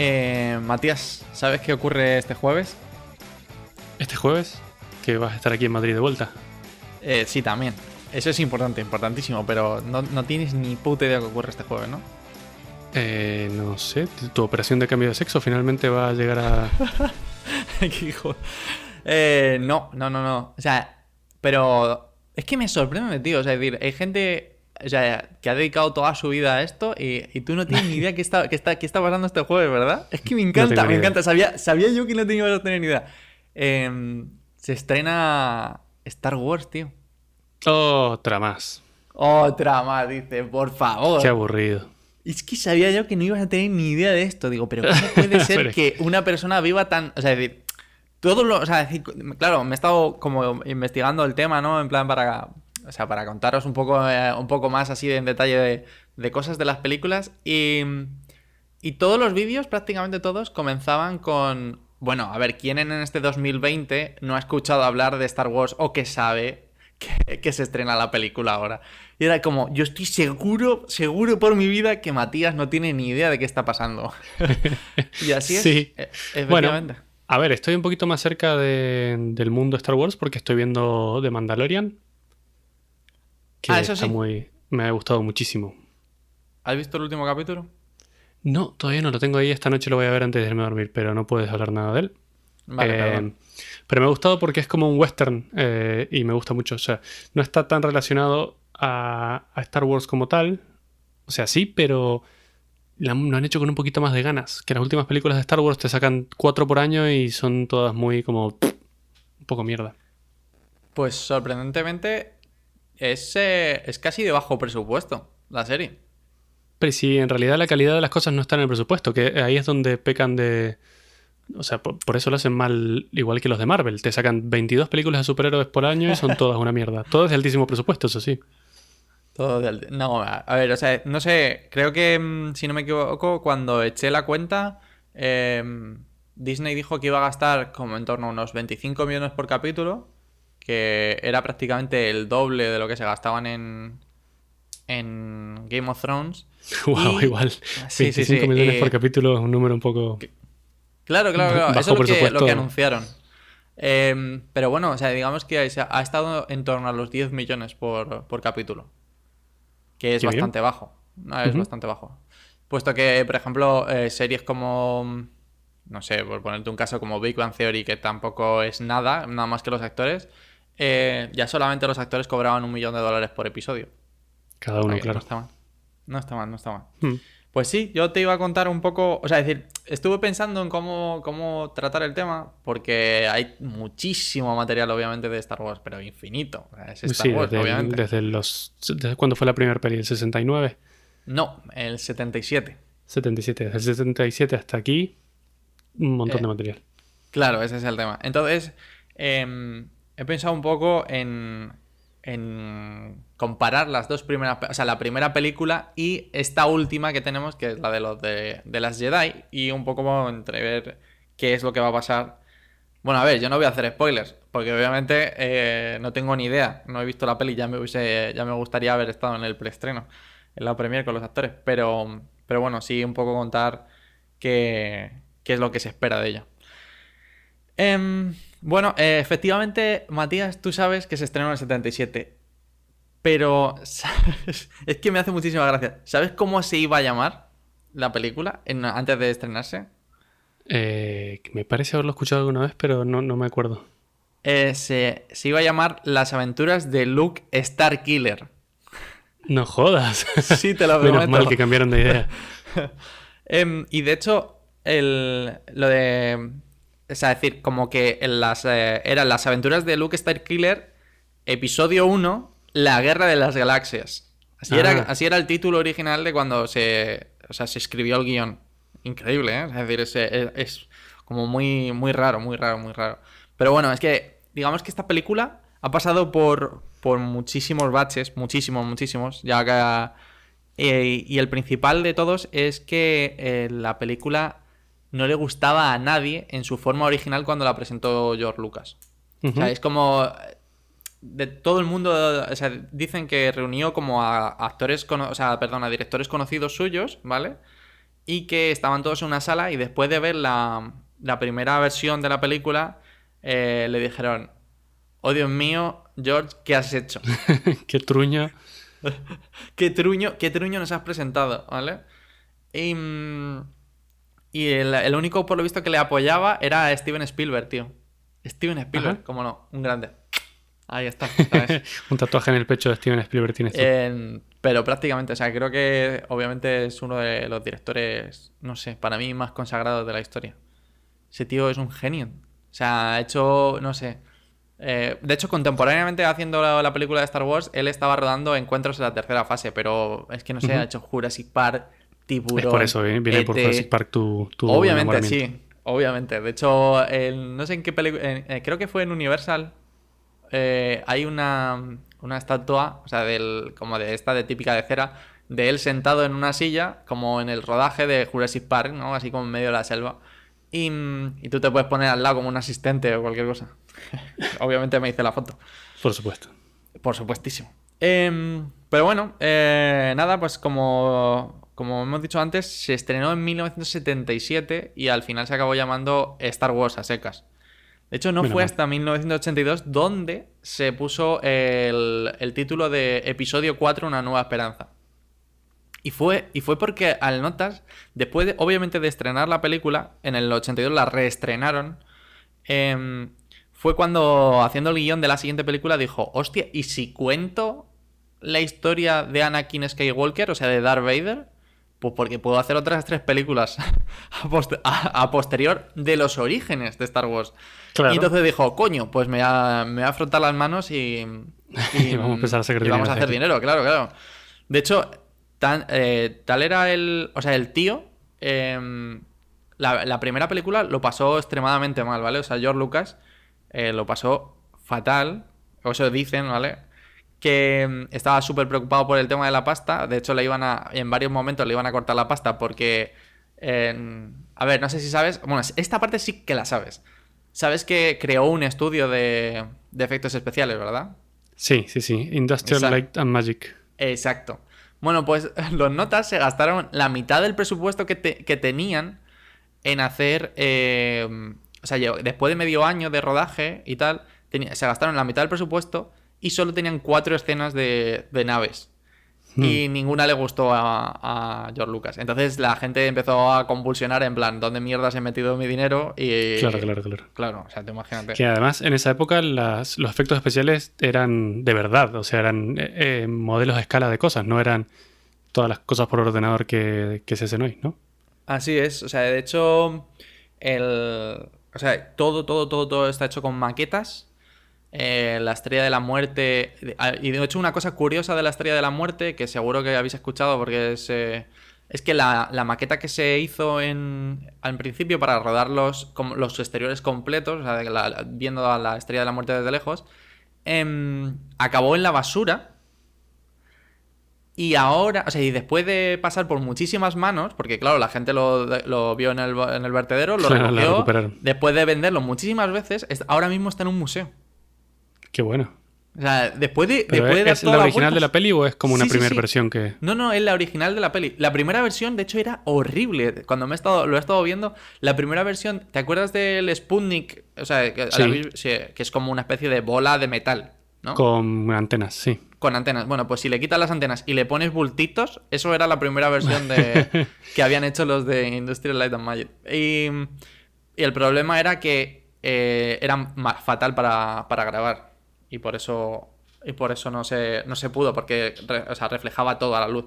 Eh, Matías, ¿sabes qué ocurre este jueves? ¿Este jueves? Que vas a estar aquí en Madrid de vuelta. Eh, sí, también. Eso es importante, importantísimo, pero no, no tienes ni puta idea de qué ocurre este jueves, ¿no? Eh, no sé, tu operación de cambio de sexo finalmente va a llegar a... Qué hijo. Eh, no, no, no, no. O sea, pero es que me sorprende, tío. O sea, es decir, hay gente o sea, que ha dedicado toda su vida a esto y, y tú no tienes ni idea qué está, qué, está, qué está pasando este jueves, ¿verdad? Es que me encanta, me idea. encanta. Sabía, sabía yo que no tenía que tener ni idea. Em, se estrena Star Wars, tío. Otra más. Otra más, dice, por favor. Qué aburrido. Es que sabía yo que no ibas a tener ni idea de esto. Digo, pero ¿cómo puede ser que una persona viva tan. O sea, es decir, todo lo. O sea, es decir, claro, me he estado como investigando el tema, ¿no? En plan para. O sea, para contaros un poco, eh, un poco más así en detalle de, de cosas de las películas. Y. Y todos los vídeos, prácticamente todos, comenzaban con. Bueno, a ver, ¿quién en este 2020 no ha escuchado hablar de Star Wars o que sabe que, que se estrena la película ahora? Y era como, yo estoy seguro, seguro por mi vida que Matías no tiene ni idea de qué está pasando. y así es. Sí. e- Bueno, a ver, estoy un poquito más cerca de- del mundo Star Wars porque estoy viendo The Mandalorian. Que Ah, eso está sí. muy... Me ha gustado muchísimo. ¿Has visto el último capítulo? No, todavía no lo tengo ahí. Esta noche lo voy a ver antes de irme a dormir, pero no puedes hablar nada de él. Vale, Eh, perdón. pero me ha gustado porque es como un western eh, y me gusta mucho. O sea, no está tan relacionado a, a Star Wars como tal. O sea, sí, pero la- lo han hecho con un poquito más de ganas. Que las últimas películas de Star Wars te sacan cuatro por año y son todas muy como... pff, un poco mierda. Pues sorprendentemente es, eh, es casi de bajo presupuesto la serie. Pero sí, en realidad la calidad de las cosas no está en el presupuesto, que ahí es donde pecan de... O sea, por, por eso lo hacen mal igual que los de Marvel. Te sacan 22 películas de superhéroes por año y son todas una mierda. Todo es de altísimo presupuesto, eso sí. Todo de alti- No, a a ver, o sea, no sé, creo que, mm, si no me equivoco, cuando eché la cuenta, em, Disney dijo que iba a gastar como en torno a unos 25 millones por capítulo, que era prácticamente el doble de lo que se gastaban en, en Game of Thrones. Wow, Y- igual. Sí, 25 sí, sí, millones eh, por capítulo es un número un poco. Claro, claro, claro. Bajo Eso es lo que, lo presupuesto. que anunciaron. Em, pero bueno, o sea, digamos que ha, estado en torno a los 10 millones por, por capítulo. Que es Qué bien. bastante bajo. No, es bastante bajo. Puesto que, por ejemplo, eh, series como. No sé, por ponerte un caso como Big Bang Theory, que tampoco es nada, nada más que los actores. Eh, ya solamente los actores cobraban un millón de dólares por episodio. Cada uno, claro. No está mal. No está mal, no está mal. Hmm. Pues sí, yo te iba a contar un poco, o sea, es decir, estuve pensando en cómo, cómo tratar el tema, porque hay muchísimo material, obviamente, de Star Wars, pero infinito. Es Star Sí, Wars, desde, obviamente. desde los. ¿Desde cuándo fue la primera peli? ¿El 69? No, el 77. 77. Desde el 77 hasta aquí, un montón Eh. de material. Claro, ese es el tema. Entonces, em, he pensado un poco en, en comparar las dos primeras, o sea, la primera película y esta última que tenemos, que es la de los de, las Jedi, y un poco entrever qué es lo que va a pasar. Bueno, a ver, yo no voy a hacer spoilers, porque obviamente eh, no tengo ni idea. No he visto la peli, ya me hubiese, ya me gustaría haber estado en el preestreno, en la premier con los actores. Pero, pero bueno, sí un poco contar qué, qué es lo que se espera de ella. Em, bueno, eh, efectivamente, Matías, tú sabes que se estrenó en el 77. Pero, ¿sabes? es que me hace muchísima gracia. ¿Sabes cómo se iba a llamar la película en- antes de estrenarse? Eh, me parece haberlo escuchado alguna vez, pero no, no me acuerdo. Eh, se, se iba a llamar Las aventuras de Luke Starkiller. No jodas. Sí, te lo Menos prometo. mal que cambiaron de idea. Em, y de hecho, el, lo de. O sea, decir, como que en las, eh, eran las aventuras de Luke Starkiller, episodio 1, La Guerra de las Galaxias. Así, Ah. era, así era el título original de cuando se, o sea, se escribió el guion. Increíble, ¿eh? Es decir, es, es- es como muy, muy raro, muy raro, muy raro. Pero bueno, es que, digamos que esta película ha pasado por, por muchísimos baches, muchísimos, muchísimos, ya que... Eh, y el principal de todos es que eh, la película no le gustaba a nadie en su forma original cuando la presentó George Lucas. O sea, es como eh, de todo el mundo, o sea, dicen que reunió como a actores, o sea, perdón, a directores conocidos suyos, ¿vale? y que estaban todos en una sala y después de ver la, la primera versión de la película eh, le dijeron, oh Dios mío, George, ¿qué has hecho? qué truño. qué truño, qué truño nos has presentado, ¿vale? Y, mm, y el, el, único, por lo visto, que le apoyaba era Steven Spielberg, tío. Steven Spielberg, como no, un grande. Ahí está. un tatuaje en el pecho de Steven Spielberg tienes tú. pero prácticamente, o sea, creo que obviamente es uno de los directores, no sé, para mí más consagrados de la historia. Ese tío es un genio. O sea, ha hecho, no sé. Eh, de hecho, contemporáneamente haciendo la, película de Star Wars, él estaba rodando encuentros en la tercera fase, pero es que no sé, ha hecho Jurassic Park, Tiburón. Es por eso, ¿eh? viene por Jurassic Park tu. tu obviamente, sí. Obviamente. De hecho, no sé en qué película. Eh, creo que fue en Universal eh, hay una, una estatua, o sea, del, como de esta de típica de cera, de él sentado en una silla, como en el rodaje de Jurassic Park, ¿no? Así como en medio de la selva. Y, y tú te puedes poner al lado como un asistente o cualquier cosa. Obviamente me hice la foto. Por supuesto. Por supuestísimo. Em, pero bueno, eh, nada, pues como, como hemos dicho antes, se estrenó en 1977 y al final se acabó llamando Star Wars a secas. De hecho, no fue hasta 1982 donde se puso el, título de Episodio 4, Una nueva esperanza. Y fue, y fue porque al notas, después de, obviamente de estrenar la película, en el 82 la reestrenaron, em, fue cuando haciendo el guion de la siguiente película dijo, hostia, ¿y si cuento la historia de Anakin Skywalker, o sea, de Darth Vader? Pues porque puedo hacer otras tres películas a, posterior de los orígenes de Star Wars. Y entonces dijo, coño, pues me voy a, me a frotar las manos y, a dinero. Vamos a hacer dinero, claro, claro. De hecho, tan, eh, tal era el. O sea, el tío. Em, la, primera película lo pasó extremadamente mal, ¿vale? O sea, George Lucas eh, lo pasó fatal. O eso dicen, ¿vale? Que mm, estaba súper preocupado por el tema de la pasta. De hecho, le iban a, en varios momentos le iban a cortar la pasta porque... a ver, no sé si sabes... Bueno, esta parte sí que la sabes. Sabes que creó un estudio de, efectos especiales, ¿verdad? Sí, sí, sí. Industrial Light and Magic. Exacto. Bueno, pues los notas se gastaron la mitad del presupuesto que, tenían en hacer... Eh, o sea, después de medio año de rodaje y tal, se gastaron la mitad del presupuesto y solo tenían cuatro escenas de, naves. Hmm. Y ninguna le gustó a, George Lucas. Entonces la gente empezó a convulsionar en plan, ¿dónde mierda se he metido mi dinero? Y, claro, claro, claro. Claro, o sea, te imagínate. Que además en esa época los efectos especiales eran de verdad, o sea, eran eh, eh, modelos de escala de cosas, no eran todas las cosas por ordenador que, que se hacen hoy, ¿no? Así es, o sea, de hecho, el... O sea, todo, todo, todo, todo está hecho con maquetas eh, la Estrella de la Muerte. Ah, y de hecho, una cosa curiosa de la Estrella de la Muerte, que seguro que habéis escuchado porque es. Eh, es que la, maqueta que se hizo en, al principio para rodar los, los exteriores completos, o sea, viendo a la Estrella de la Muerte desde lejos, em, acabó en la basura. Y ahora, o sea, y después de pasar por muchísimas manos, porque claro, la gente lo, vio en el, en el, vertedero, lo recogió, después de venderlo muchísimas veces, ahora mismo está en un museo. Qué bueno. O sea, después de. ¿Es la original de la peli o es como una primera versión que.? No, no, es la original de la peli. La primera versión, de hecho, era horrible. Cuando me he estado, lo he estado viendo, la primera versión. ¿Te acuerdas del Sputnik? O sea, que, que es como una especie de bola de metal, ¿no? Con antenas, sí. Con antenas. Bueno, pues si le quitas las antenas y le pones bultitos, eso era la primera versión de que habían hecho los de Industrial Light and Magic. Y, el problema era que eh, era fatal para, para grabar y por eso y por eso no se, no se pudo, porque reflejaba toda la luz.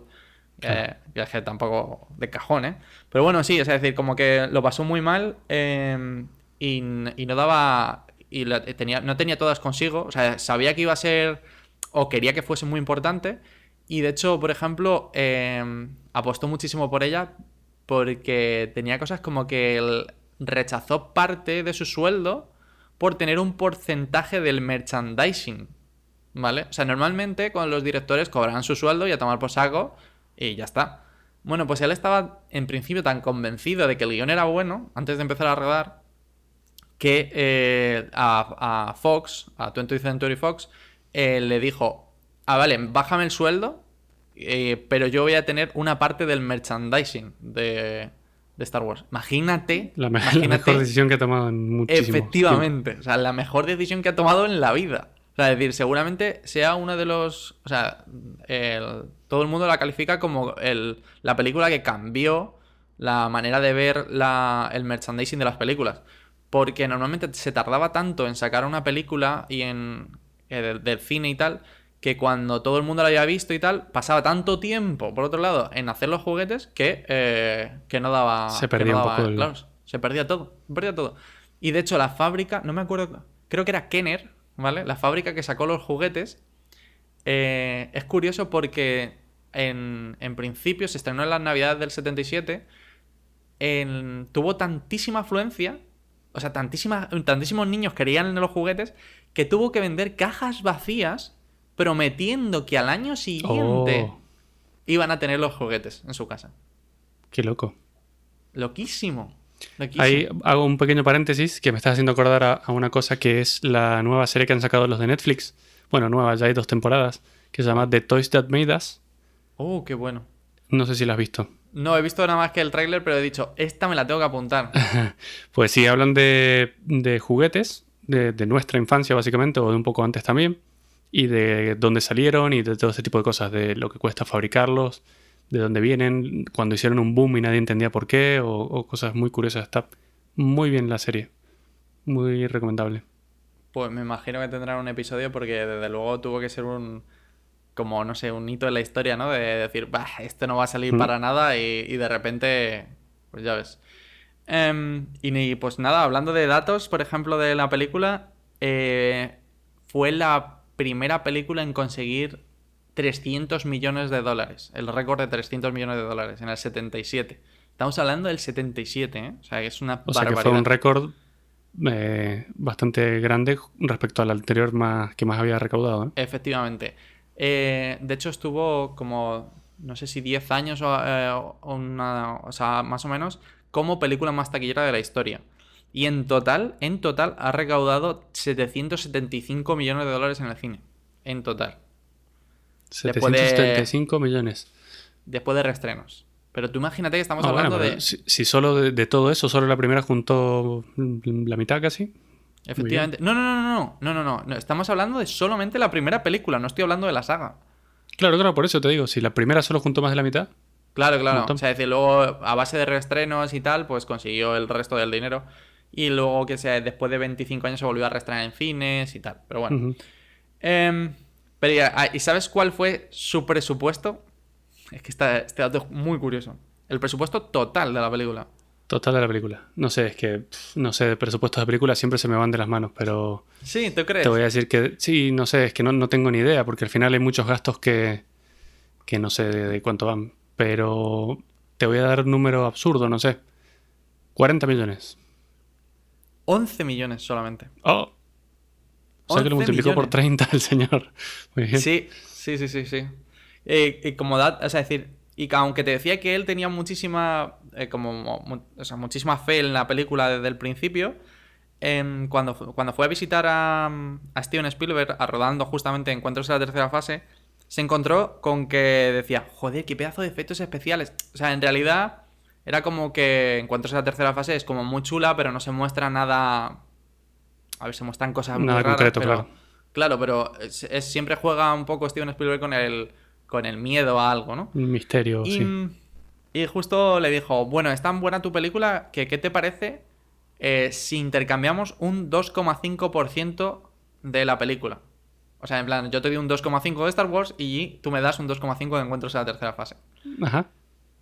Eh, es que tampoco de cajón, ¿eh? Pero bueno, sí, es decir, como que lo pasó muy mal em, y, no daba. Y tenía, no tenía todas consigo. O sea, sabía que iba a ser. O quería que fuese muy importante. Y de hecho, por ejemplo, em, apostó muchísimo por ella porque tenía cosas como que él rechazó parte de su sueldo por tener un porcentaje del merchandising. ¿Vale? O sea, normalmente con los directores cobran su sueldo y a tomar por saco y ya está. Bueno, pues él estaba en principio tan convencido de que el guion era bueno antes de empezar a rodar que eh, a, Fox, a 20th Century Fox, eh, le dijo, ah, vale, bájame el sueldo, eh, pero yo voy a tener una parte del merchandising de, de Star Wars. Imagínate. La, me- la imagínate- mejor decisión que he tomado en muchísimo Efectivamente. O sea, la mejor decisión que ha tomado en la vida. O sea, es decir, seguramente sea uno de los. O sea, el- todo el mundo la califica como el- la película que cambió la manera de ver la- el merchandising de las películas. Porque normalmente se tardaba tanto en sacar una película y en. eh, del, del cine y tal. Que cuando todo el mundo la había visto y tal, pasaba tanto tiempo, por otro lado, en hacer los juguetes que, eh, que no daba. Se perdía no un poco el- claro, se perdía todo, se perdía todo. Y de hecho, la fábrica, no me acuerdo, creo que era Kenner, ¿vale? La fábrica que sacó los juguetes. eh, es curioso porque en, en principio se estrenó en las navidades del 77. en- tuvo tantísima afluencia, o sea, tantísima, tantísimos niños querían los juguetes, que tuvo que vender cajas vacías prometiendo que al año siguiente Oh. iban a tener los juguetes en su casa. Qué loco. Loquísimo. loquísimo. Ahí hago un pequeño paréntesis que me estás haciendo acordar a, a una cosa que es la nueva serie que han sacado los de Netflix. Bueno, nueva, ya hay dos temporadas, que se llama The Toys That Made Us. Oh, qué bueno. No sé si la has visto. No he visto nada más que el tráiler, pero he dicho, esta me la tengo que apuntar. Pues sí, hablan de, de juguetes, de, de nuestra infancia básicamente, o de un poco antes también, y de dónde salieron y de todo ese tipo de cosas, de lo que cuesta fabricarlos, de dónde vienen, cuando hicieron un boom y nadie entendía por qué, o, o cosas muy curiosas. Está muy bien la serie. Muy recomendable. Pues me imagino que tendrán un episodio porque desde luego tuvo que ser un, como no sé, un hito en la historia, ¿no? De decir, bah, esto no va a salir Mm. para nada y, y de repente, pues ya ves. Em, y ni- pues nada, hablando de datos, por ejemplo, de la película, eh, fue la primera película en conseguir 300 millones de dólares, el récord de 300 millones de dólares en el 77. Estamos hablando del 77, ¿eh? O sea, que es una O sea que barbaridad. fue un récord eh, bastante grande respecto al anterior más, que más había recaudado. ¿eh? Efectivamente. Eh, de hecho, estuvo como, no sé si 10 años o, o una, o sea, más o menos, como película más taquillera de la historia. Y en total, en total, ha recaudado 775 millones de dólares en el cine. En total. 775 de, millones. Después de reestrenos. Pero tú imagínate que estamos ah, hablando de. Si, solo de, todo eso, solo la primera juntó la mitad casi. Efectivamente. No, no, no, no, no, no, no, Estamos hablando de solamente la primera película, no estoy hablando de la saga. Claro, claro, por eso te digo, si la primera solo juntó más de la mitad. Claro, claro. O sea, es decir, luego a base de reestrenos y tal, pues consiguió el resto del dinero. Y luego, que sea, después de 25 años se volvió a reestrenar en cines y tal. Pero bueno. Em, pero ya, ah, ¿y sabes cuál fue su presupuesto? Es que esta- este dato es muy curioso. El presupuesto total de la película. total de la película. No sé, es que, no sé, presupuestos de películas siempre se me van de las manos, pero Sí, ¿tú crees? te voy a decir que sí, no sé, es que no, no tengo ni idea, porque al final hay muchos gastos que, que no sé de, de cuánto van, pero te voy a dar un número absurdo, no sé. 40 millones. 11 millones solamente. Oh. O sea que lo 11 multiplicó por millones. 30 el señor. Muy bien. Sí, sí, sí, sí, sí. Eh, y como dat- o sea, es decir, y que aunque te decía que él tenía muchísima, eh, como, o sea, muchísima fe en la película desde el principio, cuando, cuando fue a visitar a, a Steven Spielberg, a rodando justamente Encuentros en la tercera fase, se encontró con que decía, joder, qué pedazo de efectos especiales. O sea, en realidad era como que Encuentros en la tercera fase es como muy chula, pero no se muestra nada... A ver, se muestran cosas muy Nada raras, concreto, pero- claro. Claro, pero es- es- siempre juega un poco Steven Spielberg con el, con el miedo a algo, ¿no? Un misterio, Y, sí. y justo le dijo, bueno, es tan buena tu película que ¿qué te parece eh, si intercambiamos un 2,5% de la película? O sea, en plan, yo te doy un 2,5 de Star Wars y tú me das un 2,5 de encuentros en la tercera fase. Ajá.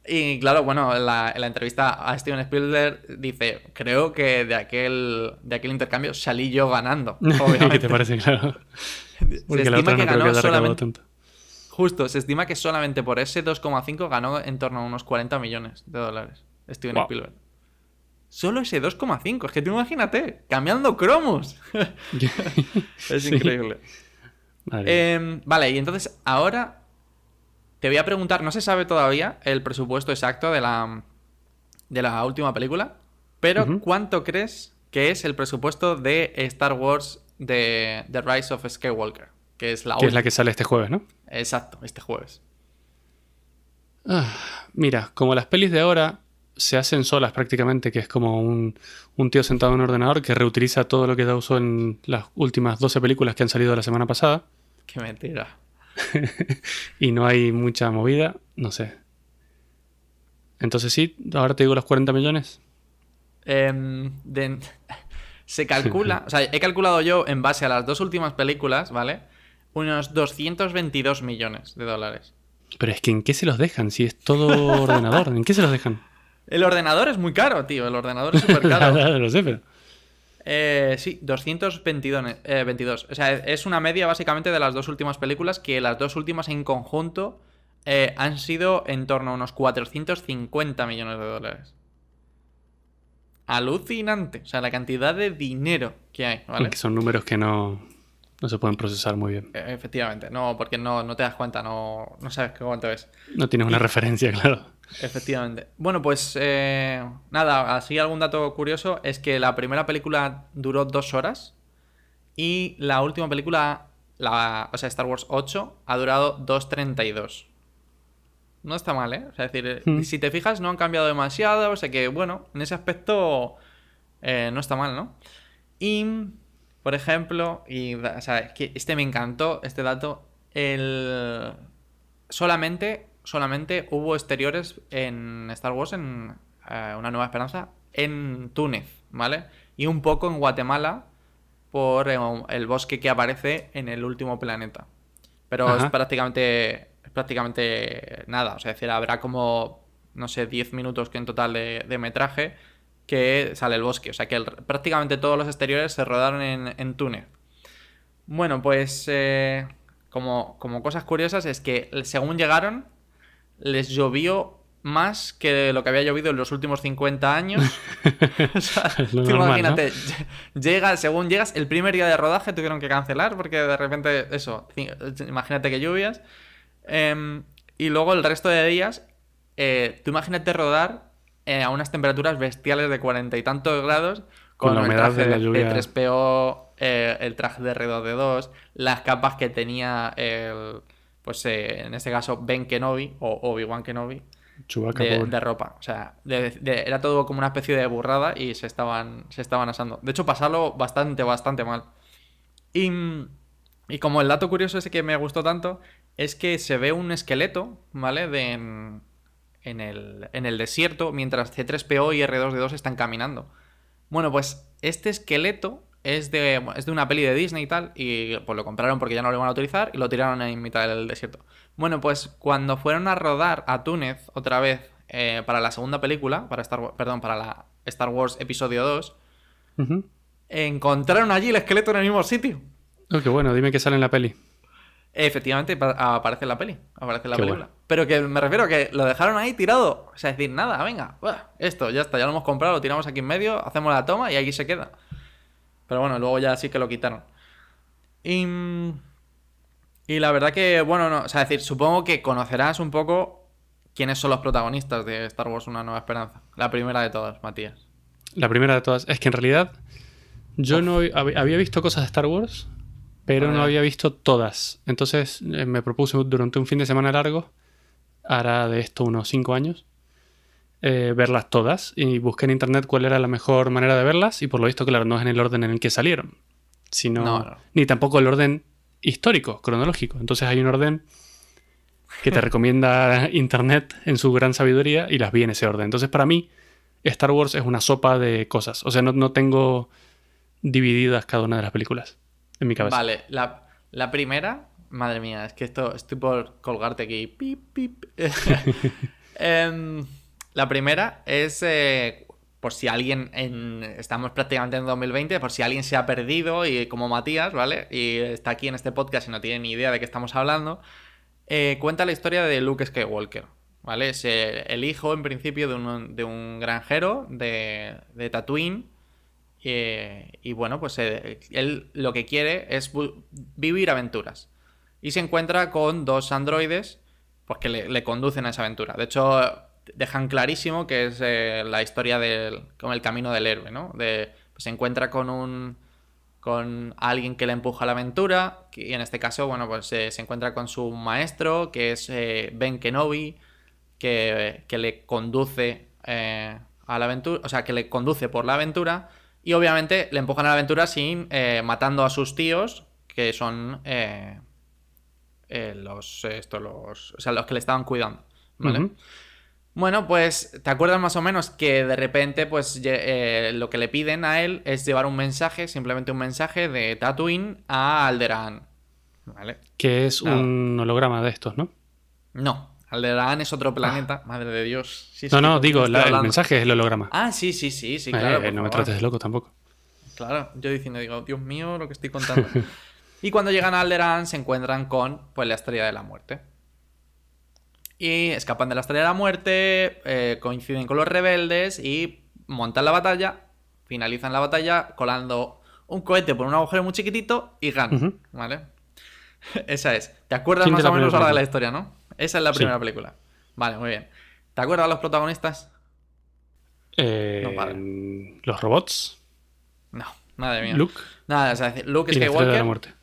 Y claro, bueno, en la, en la entrevista a Steven Spielberg dice, creo que de aquel, de aquel intercambio salí yo ganando. obviamente. ¿Qué te parece? Claro. Porque se la estima otra que no creo ganó que recaudado solamente... tanto. Justo, se estima que solamente por ese 2,5 ganó en torno a unos 40 millones de dólares Steven Wow. Spielberg. Solo ese 2,5, es que tú imagínate, cambiando cromos. es Sí. increíble. Em, vale, y entonces ahora te voy a preguntar, no se sabe todavía el presupuesto exacto de la, de la última película, pero. ¿cuánto crees que es el presupuesto de Star Wars de The Rise of Skywalker? Que es la que es la que sale este jueves, ¿no? Exacto, este jueves. Ah, mira, como las pelis de ahora se hacen solas prácticamente, que es como un, un tío sentado en un ordenador que reutiliza todo lo que ya usó en las últimas 12 películas que han salido la semana pasada. Qué mentira. y no hay mucha movida, no sé. Entonces sí, ahora te digo los 40 millones. Em, de- se calcula, o sea, he calculado yo en base a las dos últimas películas, ¿vale? Unos 222 millones de dólares. Pero es que ¿en qué se los dejan? Si es todo ordenador, ¿en qué se los dejan? El ordenador es muy caro, tío. El ordenador es súper caro. lo sé, pero... Eh, sí, 222. eh, 22. O sea, es una media básicamente de las dos últimas películas, que las dos últimas en conjunto eh, han sido en torno a unos 450 millones de dólares. Alucinante. O sea, la cantidad de dinero que hay, ¿vale? Que son números que no, no se pueden procesar muy bien. Eh, Efectivamente, no, porque no, no te das cuenta, no, no sabes qué cuánto es. No tienes una referencia, claro. Efectivamente. Bueno, pues eh, nada, así algún dato curioso es que la primera película duró dos horas y la última película, la, o sea, Star Wars 8, ha durado 2.32. No está mal, ¿eh? O sea, es decir, Mm. si te fijas, no han cambiado demasiado, o sea que, bueno, en ese aspecto eh, no está mal, ¿no? Y, por ejemplo, y, o sea, es que este me encantó, este dato, el... Solamente, solamente hubo exteriores en Star Wars, en eh, Una Nueva Esperanza, en Túnez, ¿vale? Y un poco en Guatemala por eh, el bosque que aparece en el último planeta. Pero es prácticamente, es prácticamente nada, o sea, es decir, habrá como, no sé, 10 minutos que en total de, de metraje que sale el bosque. O sea que el- prácticamente todos los exteriores se rodaron en, en Túnez. Bueno, pues eh, como, como cosas curiosas es que según llegaron, les llovió más que lo que había llovido en los últimos 50 años. o sea, tú normal, imagínate, llegas, según llegas, el primer día de rodaje tuvieron que cancelar porque de repente, eso, imagínate que lluvias. Em, y luego el resto de días, eh, tú imagínate rodar eh, a unas temperaturas bestiales de cuarenta y tantos grados Con con, la el traje de de, lluvia. 3PO, eh, el traje de R2D2, las capas que tenía el, pues eh, en este caso Ben Kenobi o Obi-Wan Kenobi Chubaca, de, de ropa. O sea, de- de- era todo como una especie de burrada y se estaban, se estaban asando. De hecho, pasarlo bastante, bastante mal. Y, y como el dato curioso ese que me gustó tanto es que se ve un esqueleto, ¿vale? De, en, en el, en el desierto mientras C3PO y R2D2 están caminando. Bueno, pues este esqueleto es de, es de una peli de Disney y tal, y pues lo compraron porque ya no lo iban a utilizar y lo tiraron en mitad del desierto. Bueno, pues cuando fueron a rodar a Túnez otra vez eh, para la segunda película, para Star perdón, para la Star Wars Episodio 2, Ujú. encontraron allí el esqueleto en el mismo sitio. Oh, qué bueno, dime que sale en la peli. Efectivamente, pa- aparece en la peli. Aparece en la Qué película. bueno. Pero que me refiero a que lo dejaron ahí tirado. O sea, es decir, nada, venga, esto, ya está, ya lo hemos comprado, lo tiramos aquí en medio, hacemos la toma y aquí se queda. Pero bueno, luego ya sí que lo quitaron. Y. Y la verdad que, bueno, no, o sea, decir, supongo que conocerás un poco quiénes son los protagonistas de Star Wars Una Nueva Esperanza. La primera de todas, Matías. La primera de todas. Es que en realidad yo no hab- había visto cosas de Star Wars, pero Vale. no había visto todas. Entonces eh, me propuse durante un fin de semana largo, hará de esto unos 5 años, eh, verlas todas y busqué en internet cuál era la mejor manera de verlas y por lo visto, claro, no es en el orden en el que salieron, sino No, no. ni tampoco el orden histórico, cronológico. Entonces hay un orden que te recomienda internet en su gran sabiduría y las vi en ese orden. Entonces para mí Star Wars es una sopa de cosas. O sea, no, no tengo divididas cada una de las películas en mi cabeza. Vale, la, la primera, madre mía, es que esto estoy por colgarte aquí. Pip, pip. Em, la primera es eh, por si alguien en, estamos prácticamente en 2020, por si alguien se ha perdido y como Matías, ¿vale? Y está aquí en este podcast y no tiene ni idea de qué estamos hablando. eh, cuenta la historia de Luke Skywalker, ¿vale? Es eh, el hijo en principio de un, de un granjero de, de Tatooine. Y bueno, pues él lo que quiere es vivir aventuras. Y se encuentra con dos androides pues, que le conducen a esa aventura. De hecho, dejan clarísimo que es eh, la historia del como el camino del héroe, ¿no? De, pues, se encuentra con un con alguien que le empuja a la aventura y en este caso, bueno, pues eh, se encuentra con su maestro, que es eh, Ben Kenobi, que, que le conduce a la aventura, o sea, que le conduce por la aventura y obviamente le empujan a la aventura sin matando a sus tíos, que son los, los, o sea, los que le estaban cuidando, ¿vale? Bueno, pues te acuerdas más o menos que de repente, pues eh, lo que le piden a él es llevar un mensaje, simplemente un mensaje de Tatooine a Alderaan. ¿Vale? Que es Nada. un holograma de estos, ¿no? No, Alderaan es otro planeta, madre de Dios. Sí, No, sí, no, ¿con quién digo, la- el mensaje es el holograma. Ah, sí, sí, sí, sí, Eh, claro. eh, no me trates de loco tampoco. Claro, yo diciendo, digo, Dios mío, lo que estoy contando. y cuando llegan a Alderaan se encuentran con, pues, la Estrella de la Muerte. Y escapan de la Estrella de la Muerte, eh, coinciden con los rebeldes y montan la batalla, finalizan la batalla colando un cohete por un agujero muy chiquitito y ganan, Ujú. ¿vale? Esa es. ¿Te acuerdas más la o menos ahora de la historia, no? Esa es la Sí. primera película. Vale, muy bien. ¿Te acuerdas de los protagonistas? Eh, No, para. los robots, No, madre mía. Luke Nada, o sea, Luke la la Skywalker, muerte.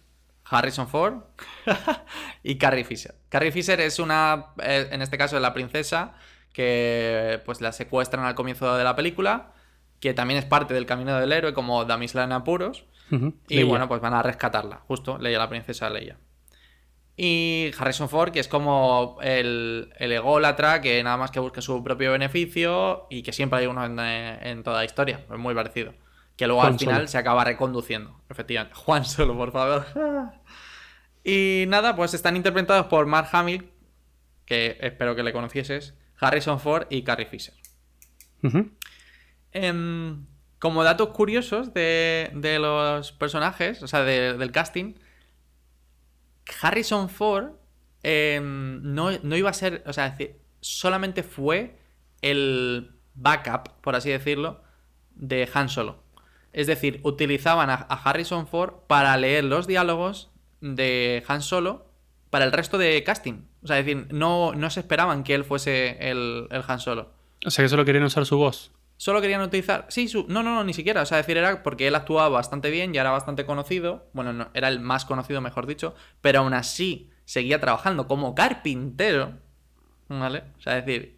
Harrison Ford y Carrie Fisher. Carrie Fisher es una, eh, en este caso, es la princesa que pues la secuestran al comienzo de la película, que también es parte del camino del héroe como damisela en apuros. Y Leia. bueno, pues van a rescatarla, justo, Leia, la princesa Leia. Y Harrison Ford, que es como el, el ególatra que nada más que busca su propio beneficio y que siempre hay uno en, en toda la historia, es muy parecido. Que luego Juan al final Solo. se acaba reconduciendo, efectivamente. Juan Solo, por favor. y nada, pues están interpretados por Mark Hamill, que espero que le conocieses, Harrison Ford y Carrie Fisher. Em, como datos curiosos de, de los personajes, o sea, de- del casting, Harrison Ford em, no, no iba a ser, o sea, solamente fue el backup, por así decirlo, de Han Solo. Es decir, utilizaban a, a Harrison Ford para leer los diálogos de Han Solo para el resto de casting. O sea, es decir, no, no se esperaban que él fuese el, el Han Solo. O sea que solo querían usar su voz. Solo querían utilizar. Sí, su... no, no, no, ni siquiera. O sea, decir, era porque él actuaba bastante bien, ya era bastante conocido. Bueno, no, era el más conocido, mejor dicho. Pero aún así, seguía trabajando como carpintero. ¿Vale? O sea, es decir.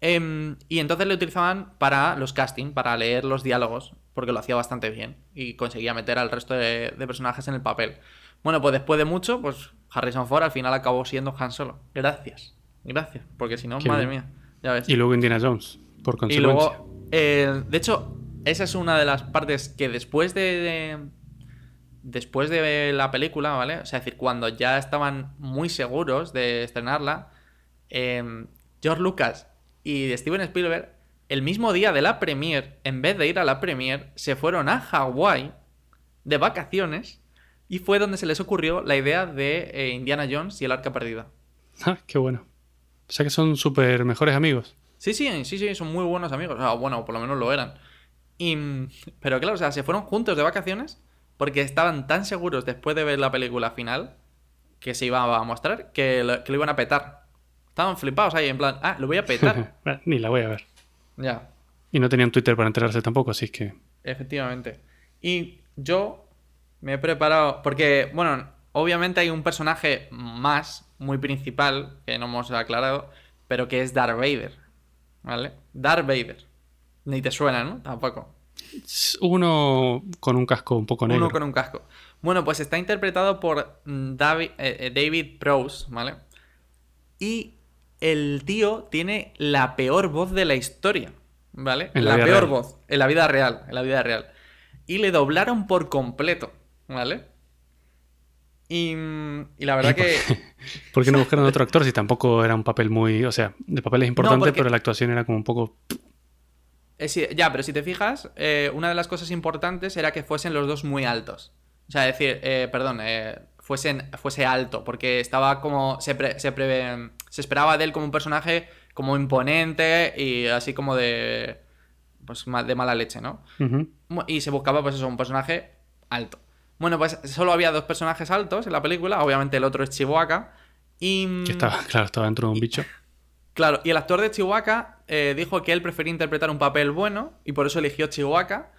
em, y entonces le utilizaban para los castings, para leer los diálogos, porque lo hacía bastante bien. Y conseguía meter al resto de, de personajes en el papel. Bueno, pues después de mucho, pues Harrison Ford al final acabó siendo Han Solo. Gracias. Gracias. Porque si no, Qué madre bien. mía. Ya ves. Y luego Indiana Jones, por Y consecuencia. luego, eh, de hecho, esa es una de las partes que después de, de- Después de la película, ¿vale? O sea, es decir, cuando ya estaban muy seguros de estrenarla, eh, George Lucas y Steven Spielberg, el mismo día de la premiere, en vez de ir a la premiere, se fueron a Hawái de vacaciones y fue donde se les ocurrió la idea de eh, Indiana Jones y el arca perdida. Ah, qué bueno. O sea que son súper mejores amigos. Sí, sí, sí, sí, son muy buenos amigos. O sea, bueno, por lo menos lo eran. Y, pero claro, o sea, se fueron juntos de vacaciones porque estaban tan seguros después de ver la película final que se iba a mostrar que lo, que lo iban a petar. Estaban flipados ahí, en plan, ah, lo voy a petar. Ah, Ni la voy a ver. ya, Y no tenían Twitter para enterarse tampoco, así que. efectivamente. Y yo me he preparado, porque, bueno, obviamente hay un personaje más, muy principal, que no hemos aclarado, pero que es Darth Vader. ¿Vale? Darth Vader. Ni te suena, ¿no? Tampoco. Uno con un casco un poco negro. Uno con un casco. Bueno, pues está interpretado por David, eh, eh, David Prowse, ¿vale? Y el tío tiene la peor voz de la historia, ¿vale? En la peor real. voz, en la vida real, en la vida real. Y le doblaron por completo, ¿vale? Y, mm, y la verdad ¿Y por que... ¿Por qué no buscaron otro actor si tampoco era un papel muy. O sea, de papel es importante, porque- pero la actuación era como un poco. Eh, sí, ya, pero si te fijas, eh, una de las cosas importantes era que fuesen los dos muy altos. O sea, decir, eh, perdón, eh, fuesen, fuese alto, porque estaba como. Se, pre- se, pre- se esperaba de él como un personaje como imponente y así como de. Pues de mala leche, ¿no? Y se buscaba, pues eso, un personaje alto. Bueno, pues solo había dos personajes altos en la película. Obviamente el otro es Chihuahua. Y. Que estaba, claro, estaba dentro de un bicho. Claro, y el actor de Chihuahua eh, dijo que él prefería interpretar un papel bueno y por eso eligió Chihuahua.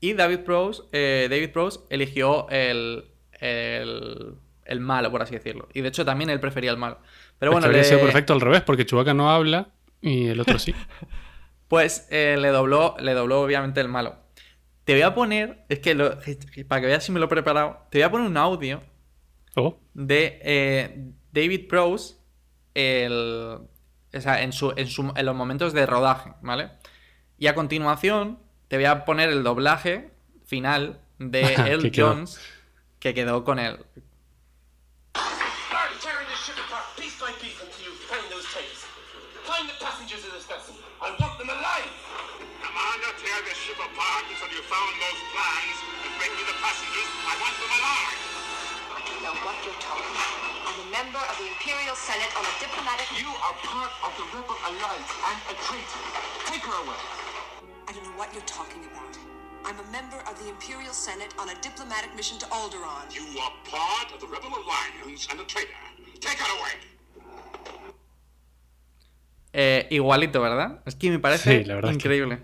Y David Prowse, eh, David Prowse eligió el, el, el malo, por así decirlo. Y de hecho también él prefería el malo. Pero bueno, le- sido perfecto al revés, porque Chewbacca no habla Y el otro sí. Pues eh, le dobló, le dobló obviamente el malo. Te voy a poner, es que lo- para que veas si me lo he preparado, te voy a poner un audio Oh, de eh, David Prowse el, o sea, en, su, en, su- en los momentos de rodaje, ¿vale? Y a continuación te voy a poner el doblaje final de El quedó. Jones que quedó con él. I don't know what you're talking about. I'm a member of the Imperial Senate on a diplomatic... You are part of the Rebel Alliance and a traitor. Take her away. I don't know what you're talking about. I'm a member of the Imperial Senate on a diplomatic mission to Alderaan. You are part of the Rebel Alliance and a traitor. Take her away. Eh, igualito, ¿verdad? Es que me parece Sí, la verdad es que- increíble.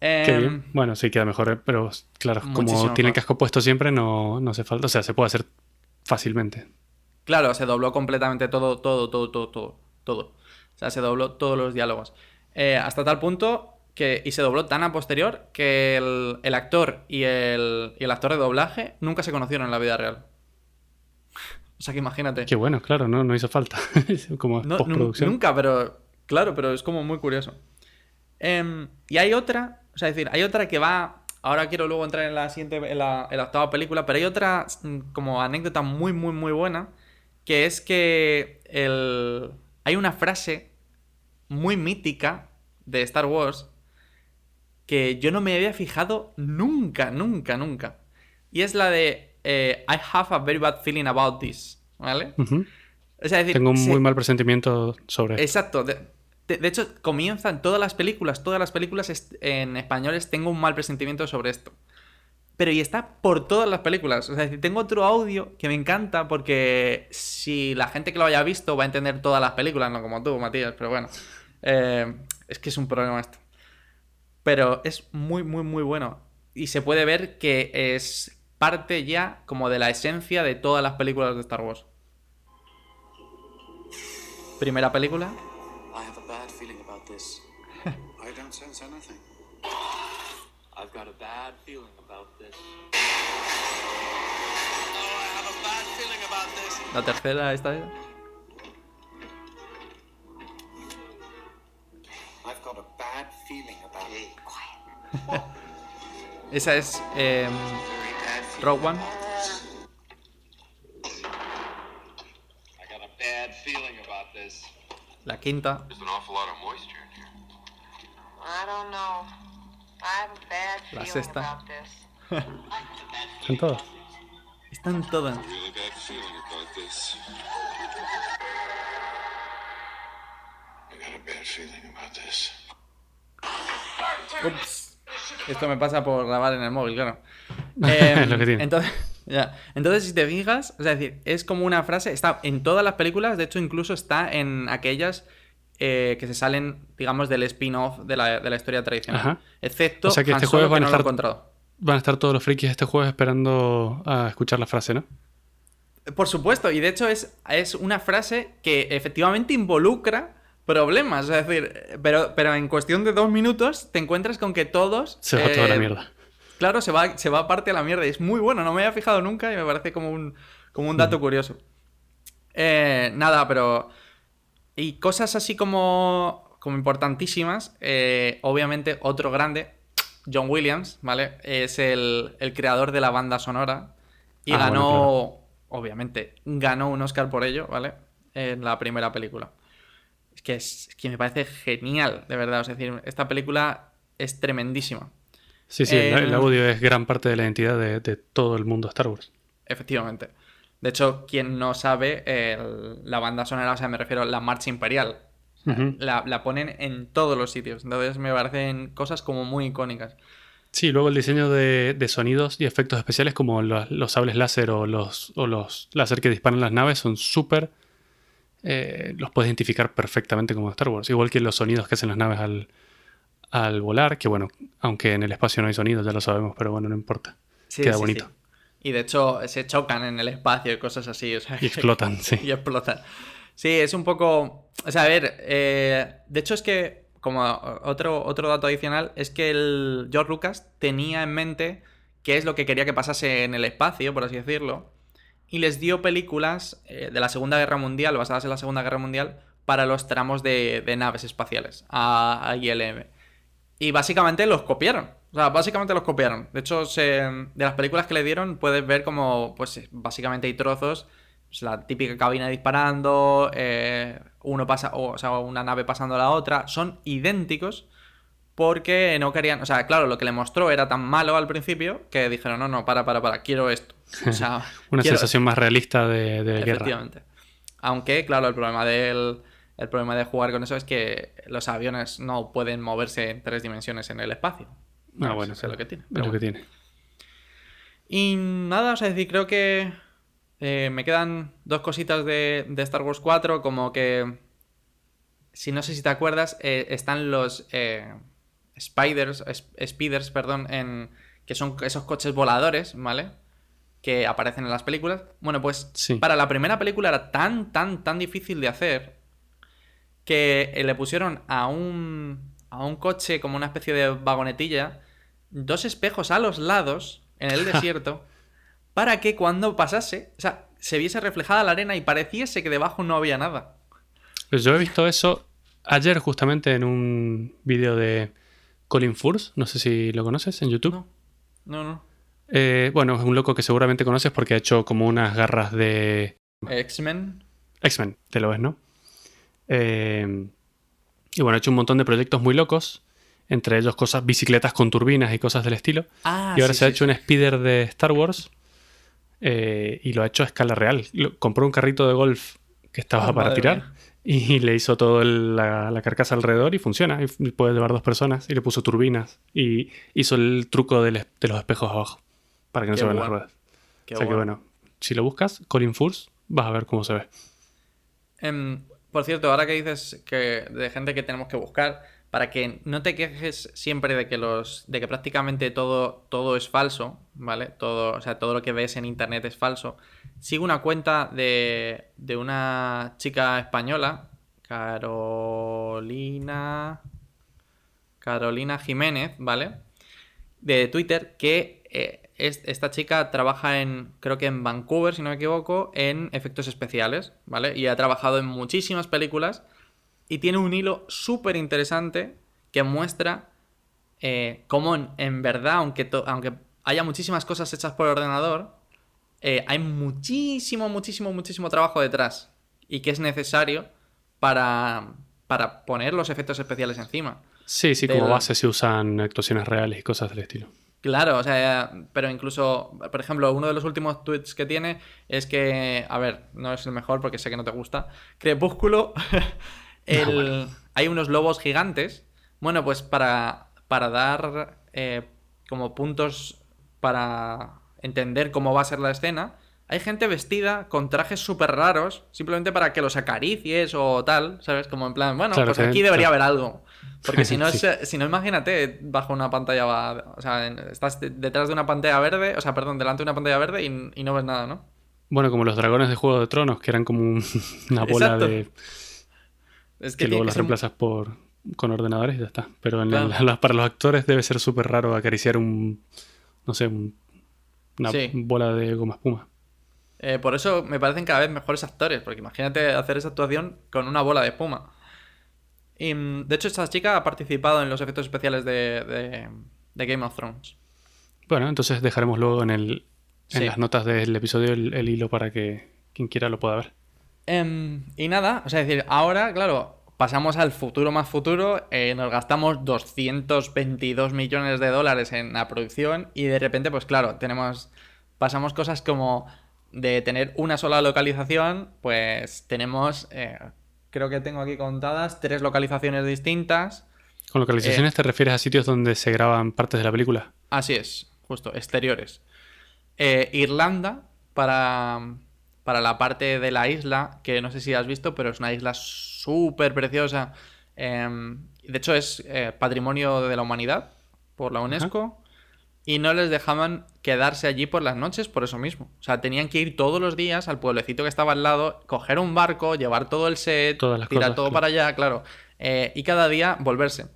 Qué Em, bien. Bueno, sí queda mejor, pero claro, como tiene el casco puesto siempre, no, no hace falta. O sea, se puede hacer fácilmente. Claro, se dobló completamente todo, todo, todo, todo, todo, todo. O sea, se dobló todos los diálogos. Eh, hasta tal punto que. Y se dobló tan a posterior que el, el actor y el, y el actor de doblaje nunca se conocieron en la vida real. O sea que imagínate. Qué bueno, claro, no, no hizo falta. como No, postproducción. nunca, pero. Claro, pero es como muy curioso. Em, y hay otra. O sea, es decir, hay otra que va. Ahora quiero luego entrar en la siguiente, en la, en la octava película, pero hay otra mm, como anécdota muy, muy, muy buena. Que es que el, hay una frase muy mítica de Star Wars que yo no me había fijado nunca, nunca, nunca. Y es la de eh, I have a very bad feeling about this. ¿Vale? O sea, es decir, Tengo un se- muy mal presentimiento sobre. Exacto. De, de- hecho, comienzan todas las películas, todas las películas en españoles tengo un mal presentimiento sobre esto. Pero y está por todas las películas. O sea, tengo otro audio que me encanta porque si la gente que lo haya visto va a entender todas las películas, no como tú, Matías, pero bueno. Eh, es que es un problema esto. Pero es muy, muy, muy bueno. Y se puede ver que es parte ya como de la esencia de todas las películas de Star Wars. Primera película, this. I don't sense anything. I've got a bad feeling about this. I have a bad feeling about this. La tercera, esta es. I've got a bad feeling about it. Esa es eh, Rogue One. I got a bad feeling about this. La quinta. There's an awful lot of moisture in here. I don't know. I have a bad La feeling sexta. about this. En todas. Están todas. Esto me pasa por grabar en el móvil, claro. Es lo que tiene. Entonces, ya. entonces, si te fijas, es decir, es como una frase, está en todas las películas, de hecho, incluso está en aquellas eh, que se salen, digamos, del spin-off de la, de la historia tradicional. Ajá. Excepto O sea que este jueves van a no lo he estar- encontrado. Van a estar todos los frikis este jueves esperando a escuchar la frase, ¿no? Por supuesto, y de hecho es, es una frase que efectivamente involucra problemas. Es decir, pero, pero en cuestión de dos minutos te encuentras con que todos. Se va toda la eh, mierda. Claro, se va, se va aparte a la mierda. Y es muy bueno, no me había fijado nunca y me parece como un, como un dato curioso. Eh, nada, pero. Y cosas así como, como importantísimas. eh, obviamente, otro grande, John Williams, ¿vale? Es el, el creador de la banda sonora. Y Ah, ganó, bueno, obviamente, ganó un Oscar por ello, ¿vale? En la primera película. Es que, es, es que me parece genial, de verdad. Es decir, esta película es tremendísima. Sí, sí, el, Eh, el audio es gran parte de la identidad de, de todo el mundo Star Wars. Efectivamente. De hecho, quien no sabe, el- la banda sonora, o sea, me refiero a la marcha imperial. La, la ponen en todos los sitios. Entonces me parecen cosas como muy icónicas. Sí, luego el diseño de, de sonidos y efectos especiales como los, los sables láser o los, o los láser que disparan las naves son súper... eh, los puedes identificar perfectamente como Star Wars. Igual que los sonidos que hacen las naves al, al volar, que bueno, aunque en el espacio no hay sonidos, ya lo sabemos, pero bueno, no importa. Sí, Queda sí, bonito. sí. Y de hecho se chocan en el espacio y cosas así. o sea, Y explotan, sí. y explotan. Sí, es un poco... O sea, a ver, eh, de hecho es que, como otro, otro dato adicional, es que el George Lucas tenía en mente qué es lo que quería que pasase en el espacio, por así decirlo, y les dio películas eh, de la Segunda Guerra Mundial, basadas en la Segunda Guerra Mundial, para los tramos de, naves espaciales, a, ILM. Y básicamente los copiaron. O sea, básicamente los copiaron. De hecho, de las películas que le dieron, puedes ver como, pues, básicamente hay trozos. pues, la típica cabina disparando, eh, uno pasa, o sea, una nave pasando a la otra. Son idénticos porque no querían. O sea, claro, lo que le mostró era tan malo al principio que dijeron, no, no, para, para, para, quiero esto. O sea, Una quiero- sensación más realista de, de guerra. Efectivamente. Aunque, claro, el problema del. El problema de jugar con eso es que los aviones no pueden moverse en tres dimensiones en el espacio. Ah, bueno, eso es lo que tiene. Es pero lo que tiene. Y nada, o sea, es decir, creo que eh, me quedan dos cositas de, de Star Wars 4, como que, si no sé si te acuerdas, eh, están los eh, Spiders, Speeders, perdón, en, que son esos coches voladores, ¿vale? Que aparecen en las películas. Bueno, pues Sí. para la primera película era tan, tan, tan difícil de hacer que eh, le pusieron a un, a un coche como una especie de vagonetilla dos espejos a los lados en el desierto para que cuando pasase, o sea, se viese reflejada la arena y pareciese que debajo no había nada. Pues yo he visto eso ayer justamente en un vídeo de Colin Furs, no sé si lo conoces en YouTube. No, no, no. Eh, bueno, es un loco que seguramente conoces porque ha hecho como unas garras de X-Men. X-Men, te lo ves, ¿no? Eh, y bueno, ha hecho un montón de proyectos muy locos, entre ellos cosas, bicicletas con turbinas y cosas del estilo. Ah, y ahora sí, se ha sí, hecho un speeder de Star Wars eh, y lo ha hecho a escala real. Lo- compró un carrito de golf que estaba Ah, para tirar mía. Y le hizo toda la, la carcasa alrededor y funciona. Y puede llevar dos personas y le puso turbinas y hizo el truco es- de, los espejos abajo para que no Qué se vean las ruedas. Qué o sea que bueno. bueno, si lo buscas, Colin Furs, vas a ver cómo se ve. Em, por cierto, ahora que dices que de gente que tenemos que buscar, para que no te quejes siempre de que los. de que prácticamente todo, todo es falso, ¿vale? Todo, o sea, todo lo que ves en internet es falso. Sigo una cuenta de, de una chica española, Carolina. Carolina Jiménez, ¿vale? De Twitter, que eh, es- esta chica trabaja en, creo que en Vancouver, si no me equivoco, en efectos especiales, ¿vale? Y ha trabajado en muchísimas películas y tiene un hilo súper interesante que muestra eh, cómo en, en verdad, aunque, aunque haya muchísimas cosas hechas por ordenador, eh, hay muchísimo, muchísimo, muchísimo trabajo detrás y que es necesario para, para poner los efectos especiales encima. Sí, sí, como base se usan actuaciones reales y cosas del estilo. Claro, o sea, pero incluso, por ejemplo, uno de los últimos tweets que tiene es que, a ver, no es el mejor porque sé que no te gusta, Crepúsculo, el- hay unos lobos gigantes, bueno, pues para, para dar eh, como puntos para entender cómo va a ser la escena, hay gente vestida con trajes súper raros, simplemente para que los acaricies o tal, ¿sabes? Como en plan, bueno, Claro, pues aquí debería claro. haber algo. Porque si no, Sí. es- si no, imagínate bajo una pantalla, va- o sea, estás de- detrás de una pantalla verde, o sea, perdón, delante de una pantalla verde y, y no ves nada, ¿no? Bueno, como los dragones de Juego de Tronos, que eran como un- una bola Exacto. de Es que, que, luego las ser- reemplazas por con ordenadores y ya está. Pero en Claro. la- la- para los actores debe ser súper raro acariciar un, no sé, un- una Sí. bola de goma espuma. eh, por eso me parecen cada vez mejores actores, porque imagínate hacer esa actuación con una bola de espuma. Y, mm, de hecho, esta chica ha participado en los efectos especiales de, de- de Game of Thrones. Bueno, entonces dejaremos luego en el en Sí. las notas del episodio el, el hilo para que quien quiera lo pueda ver. Em, y nada, o sea, es decir, ahora, claro, pasamos al futuro más futuro, eh, nos gastamos 222 millones de dólares en la producción y de repente, pues claro, tenemos, pasamos cosas como de tener una sola localización, pues tenemos, eh, creo que tengo aquí contadas, tres localizaciones distintas. Con localizaciones te refieres a sitios donde se graban partes de la película. Así es, justo, exteriores. Eh, Irlanda, para, para la parte de la isla, que no sé si has visto, pero es una isla súper preciosa. Eh, de hecho, es eh, patrimonio de la humanidad por la UNESCO. y no les dejaban quedarse allí por las noches por eso mismo. O sea, tenían que ir todos los días al pueblecito que estaba al lado, coger un barco, llevar todo el set, tirar cosas, todo claro. para allá, claro. eh, y cada día volverse.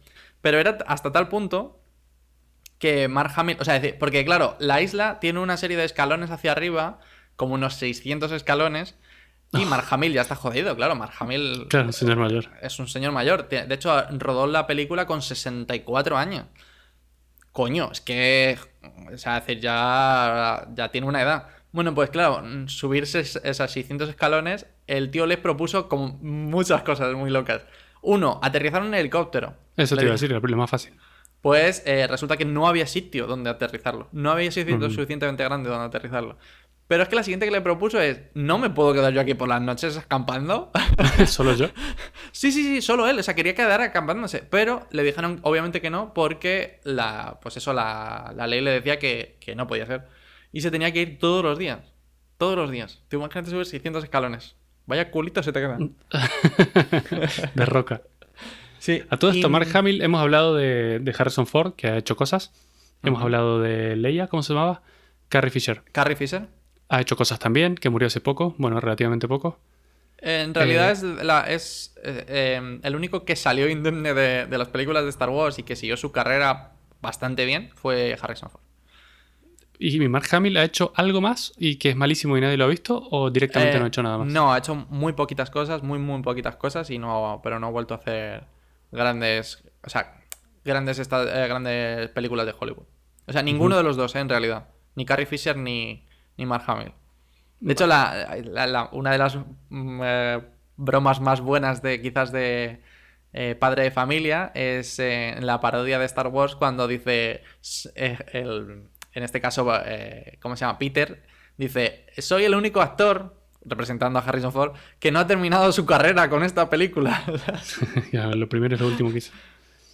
Pero era hasta tal punto que Mark Hamill, o sea, porque claro, la isla tiene una serie de escalones hacia arriba, como unos 600 escalones, y Mark Hamill ya está jodido, claro, Mark Hamill Claro, señor mayor. es un señor mayor. De hecho, rodó la película con 64 años. Coño, es que. O sea, es decir, ya, ya tiene una edad. Bueno, pues claro, subirse es- esas 600 escalones, el tío les propuso como muchas cosas muy locas. Uno, aterrizar un helicóptero. Eso te iba a decir, lo más fácil. Pues eh, resulta que no había sitio donde aterrizarlo. No había sitio suficientemente grande donde aterrizarlo. Pero es que la siguiente que le propuso es: ¿No me puedo quedar yo aquí por las noches acampando? Solo yo. Sí, sí, sí, solo él. O sea, quería quedar acampándose. Pero le dijeron, obviamente, que no, porque la. Pues eso, la, la ley le decía que, que no podía hacer. Y se tenía que ir todos los días. Todos los días. Te imaginas subir 600 escalones. Vaya culito se te queda. De roca. Sí. A todo esto, y- Mark Hamill, hemos hablado de, de Harrison Ford, que ha hecho cosas. Hemos hablado de Leia, ¿cómo se llamaba? Carrie Fisher. Carrie Fisher. Ha hecho cosas también, que murió hace poco, bueno, relativamente poco. En realidad Eh, es, la, es eh, eh, el único que salió indemne de, de las películas de Star Wars y que siguió su carrera bastante bien fue Harrison Ford. ¿Y Mark Hamill ha hecho algo más y que es malísimo y nadie lo ha visto? ¿O directamente Eh, no ha hecho nada más? No, ha hecho muy poquitas cosas, muy, muy poquitas cosas, y no, pero no ha vuelto a hacer grandes, o sea, grandes, esta- grandes películas de Hollywood. O sea, ninguno de los dos, eh, en realidad. Ni Carrie Fisher ni, ni Mark Hamill. De hecho, la, la- la- una de las mm, eh, bromas más buenas de quizás de eh, Padre de Familia es eh, en la parodia de Star Wars cuando dice, el- en este caso, ¿cómo se llama? Peter, dice, soy el único actor, representando a Harrison Ford, que no ha terminado su carrera con esta película. Ya, lo primero es lo último que hizo.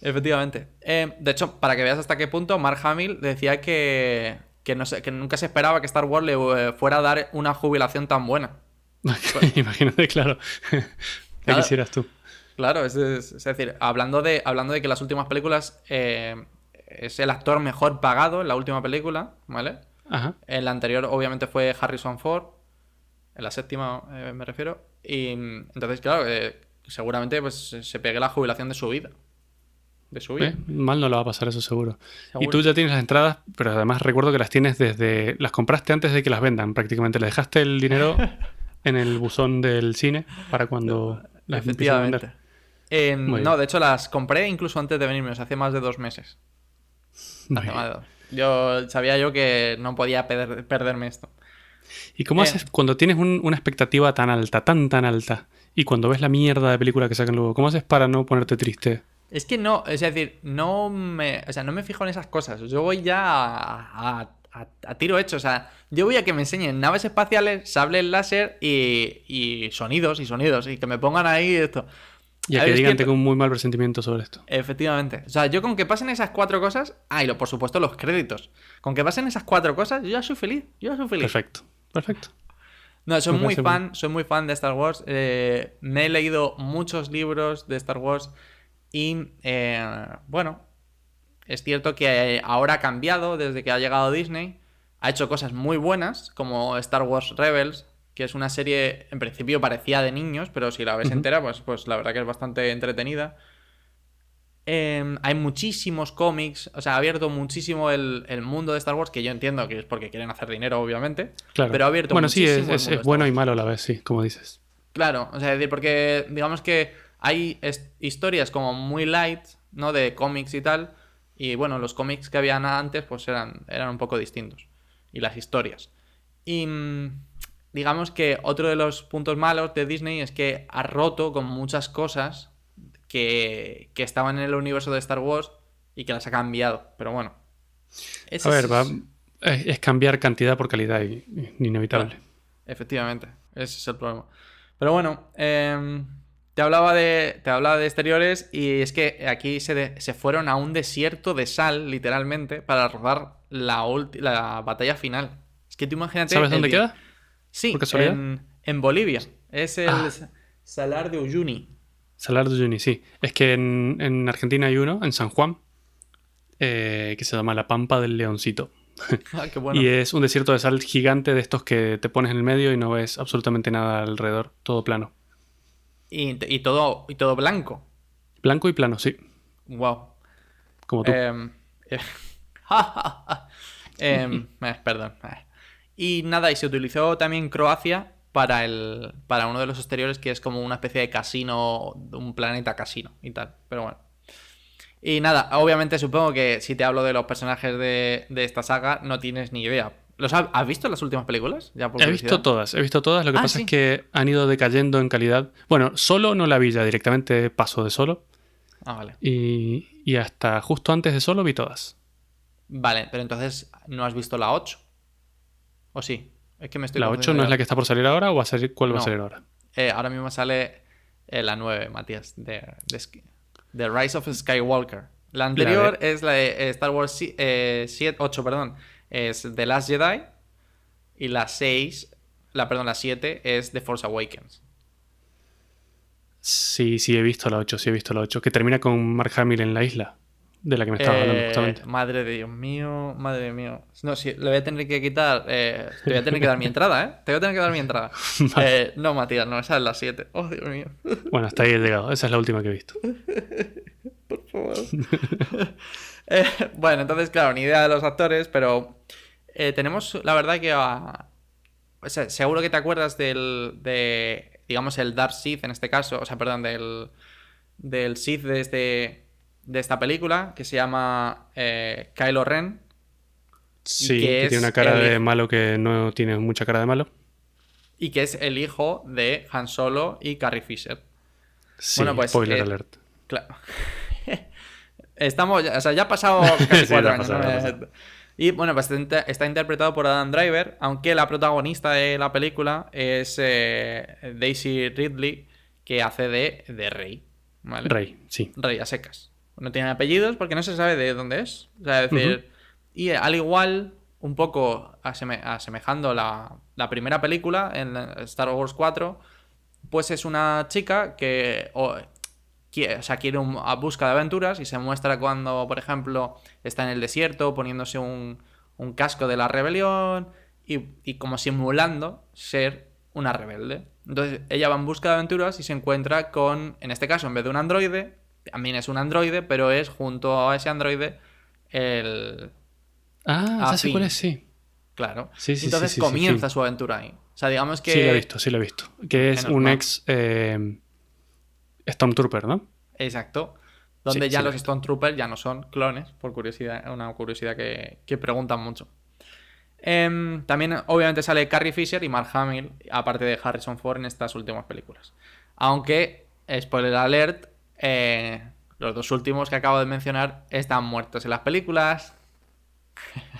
Efectivamente. De hecho, para que veas hasta qué punto, Mark Hamill decía que, que, no sé, que nunca se esperaba que Star Wars le eh, fuera a dar una jubilación tan buena. Imagínate, claro. ¿Qué Claro. quisieras tú? Claro, es, es- es decir, hablando de, hablando de que las últimas películas eh, es el actor mejor pagado en la última película, ¿vale? Ajá. En la anterior, obviamente, fue Harrison Ford. En la séptima, eh, me refiero. Y mm, entonces, claro, seguramente pues, se- se pegue la jubilación de su vida. De su vida. ¿Eh? Mal no lo va a pasar eso seguro. Y tú ya tienes las entradas, pero además recuerdo que las tienes desde... Las compraste antes de que las vendan prácticamente. Le dejaste el dinero en el buzón del cine para cuando las empiecen a Efectivamente. vender. Eh, Muy no, de hecho las compré incluso antes de venirme, o sea, hace más de dos meses. Hace más de dos. Yo sabía yo que no podía perder- perderme esto. ¿Y cómo Eh. haces cuando tienes un- una expectativa tan alta, tan tan alta, y cuando ves la mierda de película que sacan luego, ¿cómo haces para no ponerte triste? Es que no, es decir, no me, o sea, no me fijo en esas cosas. Yo voy ya a, a- a- a tiro hecho. O sea, yo voy a que me enseñen naves espaciales, sables láser y, y sonidos y sonidos. Y que me pongan ahí esto. Y a que digan que- tengo un muy mal presentimiento sobre esto. Efectivamente. O sea, yo con que pasen esas cuatro cosas. Ah, y lo, por supuesto los créditos. Con que pasen esas cuatro cosas, yo ya soy feliz. Yo ya soy feliz. Perfecto, perfecto. No, soy Me muy fan, soy muy fan de Star Wars. eh, me he leído muchos libros de Star Wars y eh, bueno, es cierto que ahora ha cambiado desde que ha llegado Disney. Ha hecho cosas muy buenas, como Star Wars Rebels, que es una serie en principio parecía de niños, pero si la ves entera, pues, pues la verdad que es bastante entretenida. Eh, hay muchísimos cómics, o sea, ha abierto muchísimo el, el mundo de Star Wars, que yo entiendo que es porque quieren hacer dinero, obviamente. Claro. Pero ha abierto bueno, sí, es, es- es bueno y malo a la vez, sí, como dices. Claro, o sea, es decir, porque digamos que hay historias como muy light, ¿no? De cómics y tal. Y bueno, los cómics que habían antes, pues eran, eran un poco distintos. Y las historias. Y mm, digamos que otro de los puntos malos de Disney es que ha roto con muchas cosas que, que estaban en el universo de Star Wars y que las ha cambiado. Pero bueno. Ese A ver, es- va, es, es cambiar cantidad por calidad y, y inevitable. Efectivamente, ese es el problema. Pero bueno, em, te, hablaba de, te hablaba de exteriores y es que aquí se, de- se fueron a un desierto de sal, literalmente, para rodar la, ulti- la batalla final. Es que tú imagínate... ¿Sabes dónde queda? Sí, en, en Bolivia. Es el Ah. Salar de Uyuni. Salar de Uyuni, sí. Es que en, en Argentina hay uno, en San Juan. eh, que se llama La Pampa del Leoncito. Ah, qué bueno. Y es un desierto de sal gigante de estos que te pones en el medio y no ves absolutamente nada alrededor, todo plano. Y, y todo, y todo blanco. Blanco y plano, sí, Wow. como tú. Eh, eh, perdón. Y nada, y se utilizó también Croacia para el para uno de los exteriores que es como una especie de casino, un planeta casino y tal. Pero bueno. Y nada, obviamente supongo que si te hablo de los personajes de, de esta saga no tienes ni idea. ¿Los ha- ¿Has visto las últimas películas? Ya por He curiosidad. visto todas, he visto todas. Lo que Ah, pasa sí. es que han ido decayendo en calidad. Bueno, solo no la vi ya directamente, paso de solo. Ah, vale. Y, y hasta justo antes de solo vi todas. Vale, pero entonces no has visto la 8. ¿O sí? Es que me estoy ¿La 8 confundiendo no es la que está por salir ahora o va a salir, cuál va a salir ahora? Eh, ahora mismo sale eh, la 9, Matías, de, de, Rise of Skywalker. La anterior de- es la de eh, Star Wars 7, 8, perdón, es The Last Jedi. Y la 6, la, perdón, la 7 es The Force Awakens. Sí, sí, he visto la 8, sí he visto la 8. Que termina con Mark Hamill en la isla, de la que me estabas hablando Eh, justamente. madre de Dios mío, madre de mío. No, sí, le voy a tener que quitar. eh, te voy a tener que dar mi entrada, ¿eh? Te voy a tener que dar mi entrada. Eh, no, Matías, no, esa es la 7. Oh, Dios mío. Bueno, hasta ahí he llegado. Esa es la última que he visto. por favor. Eh, bueno, entonces, claro, ni idea de los actores, pero eh, tenemos, la verdad, que a- o sea, seguro que te acuerdas del, de, digamos, el Dark Sith en este caso, o sea, perdón, del, del Sith de, este, de esta película, que se llama eh, Kylo Ren. Sí, que tiene una cara el- de malo que no tiene mucha cara de malo. Y que es el hijo de Han Solo y Carrie Fisher. Sí, Bueno, pues, spoiler eh, alert. Claro. Estamos, o sea, ya ha pasado casi Sí, cuatro años. Y bueno, pues está interpretado por Adam Driver, aunque la protagonista de la película es eh, Daisy Ridley, que hace de, de Rey. ¿vale? Rey, sí. Rey a secas. No tiene apellidos porque no se sabe de dónde es. O sea, es decir, y al igual, un poco aseme- asemejando la, la primera película en Star Wars 4, pues es una chica que o, o sea, quiere un, a busca de aventuras y se muestra cuando, por ejemplo, está en el desierto poniéndose un, un casco de la rebelión y, y como simulando ser una rebelde. Entonces ella va en busca de aventuras y se encuentra con, en este caso, en vez de un androide, también es un androide, pero es junto a ese androide el... Ah, ya cuál es, sí. Claro. Sí, sí, Entonces sí, comienza su aventura ahí. O sea, digamos que... Sí, lo he visto, sí lo he visto. Que es un ex eh, Stormtrooper, ¿no? Exacto. Donde Sí, ya sí, lo los he visto. Stone Troopers ya no son clones, por curiosidad, una curiosidad que, que preguntan mucho. Em, también, obviamente, sale Carrie Fisher y Mark Hamill, aparte de Harrison Ford en estas últimas películas. Aunque, spoiler alert, eh, los dos últimos que acabo de mencionar están muertos en las películas.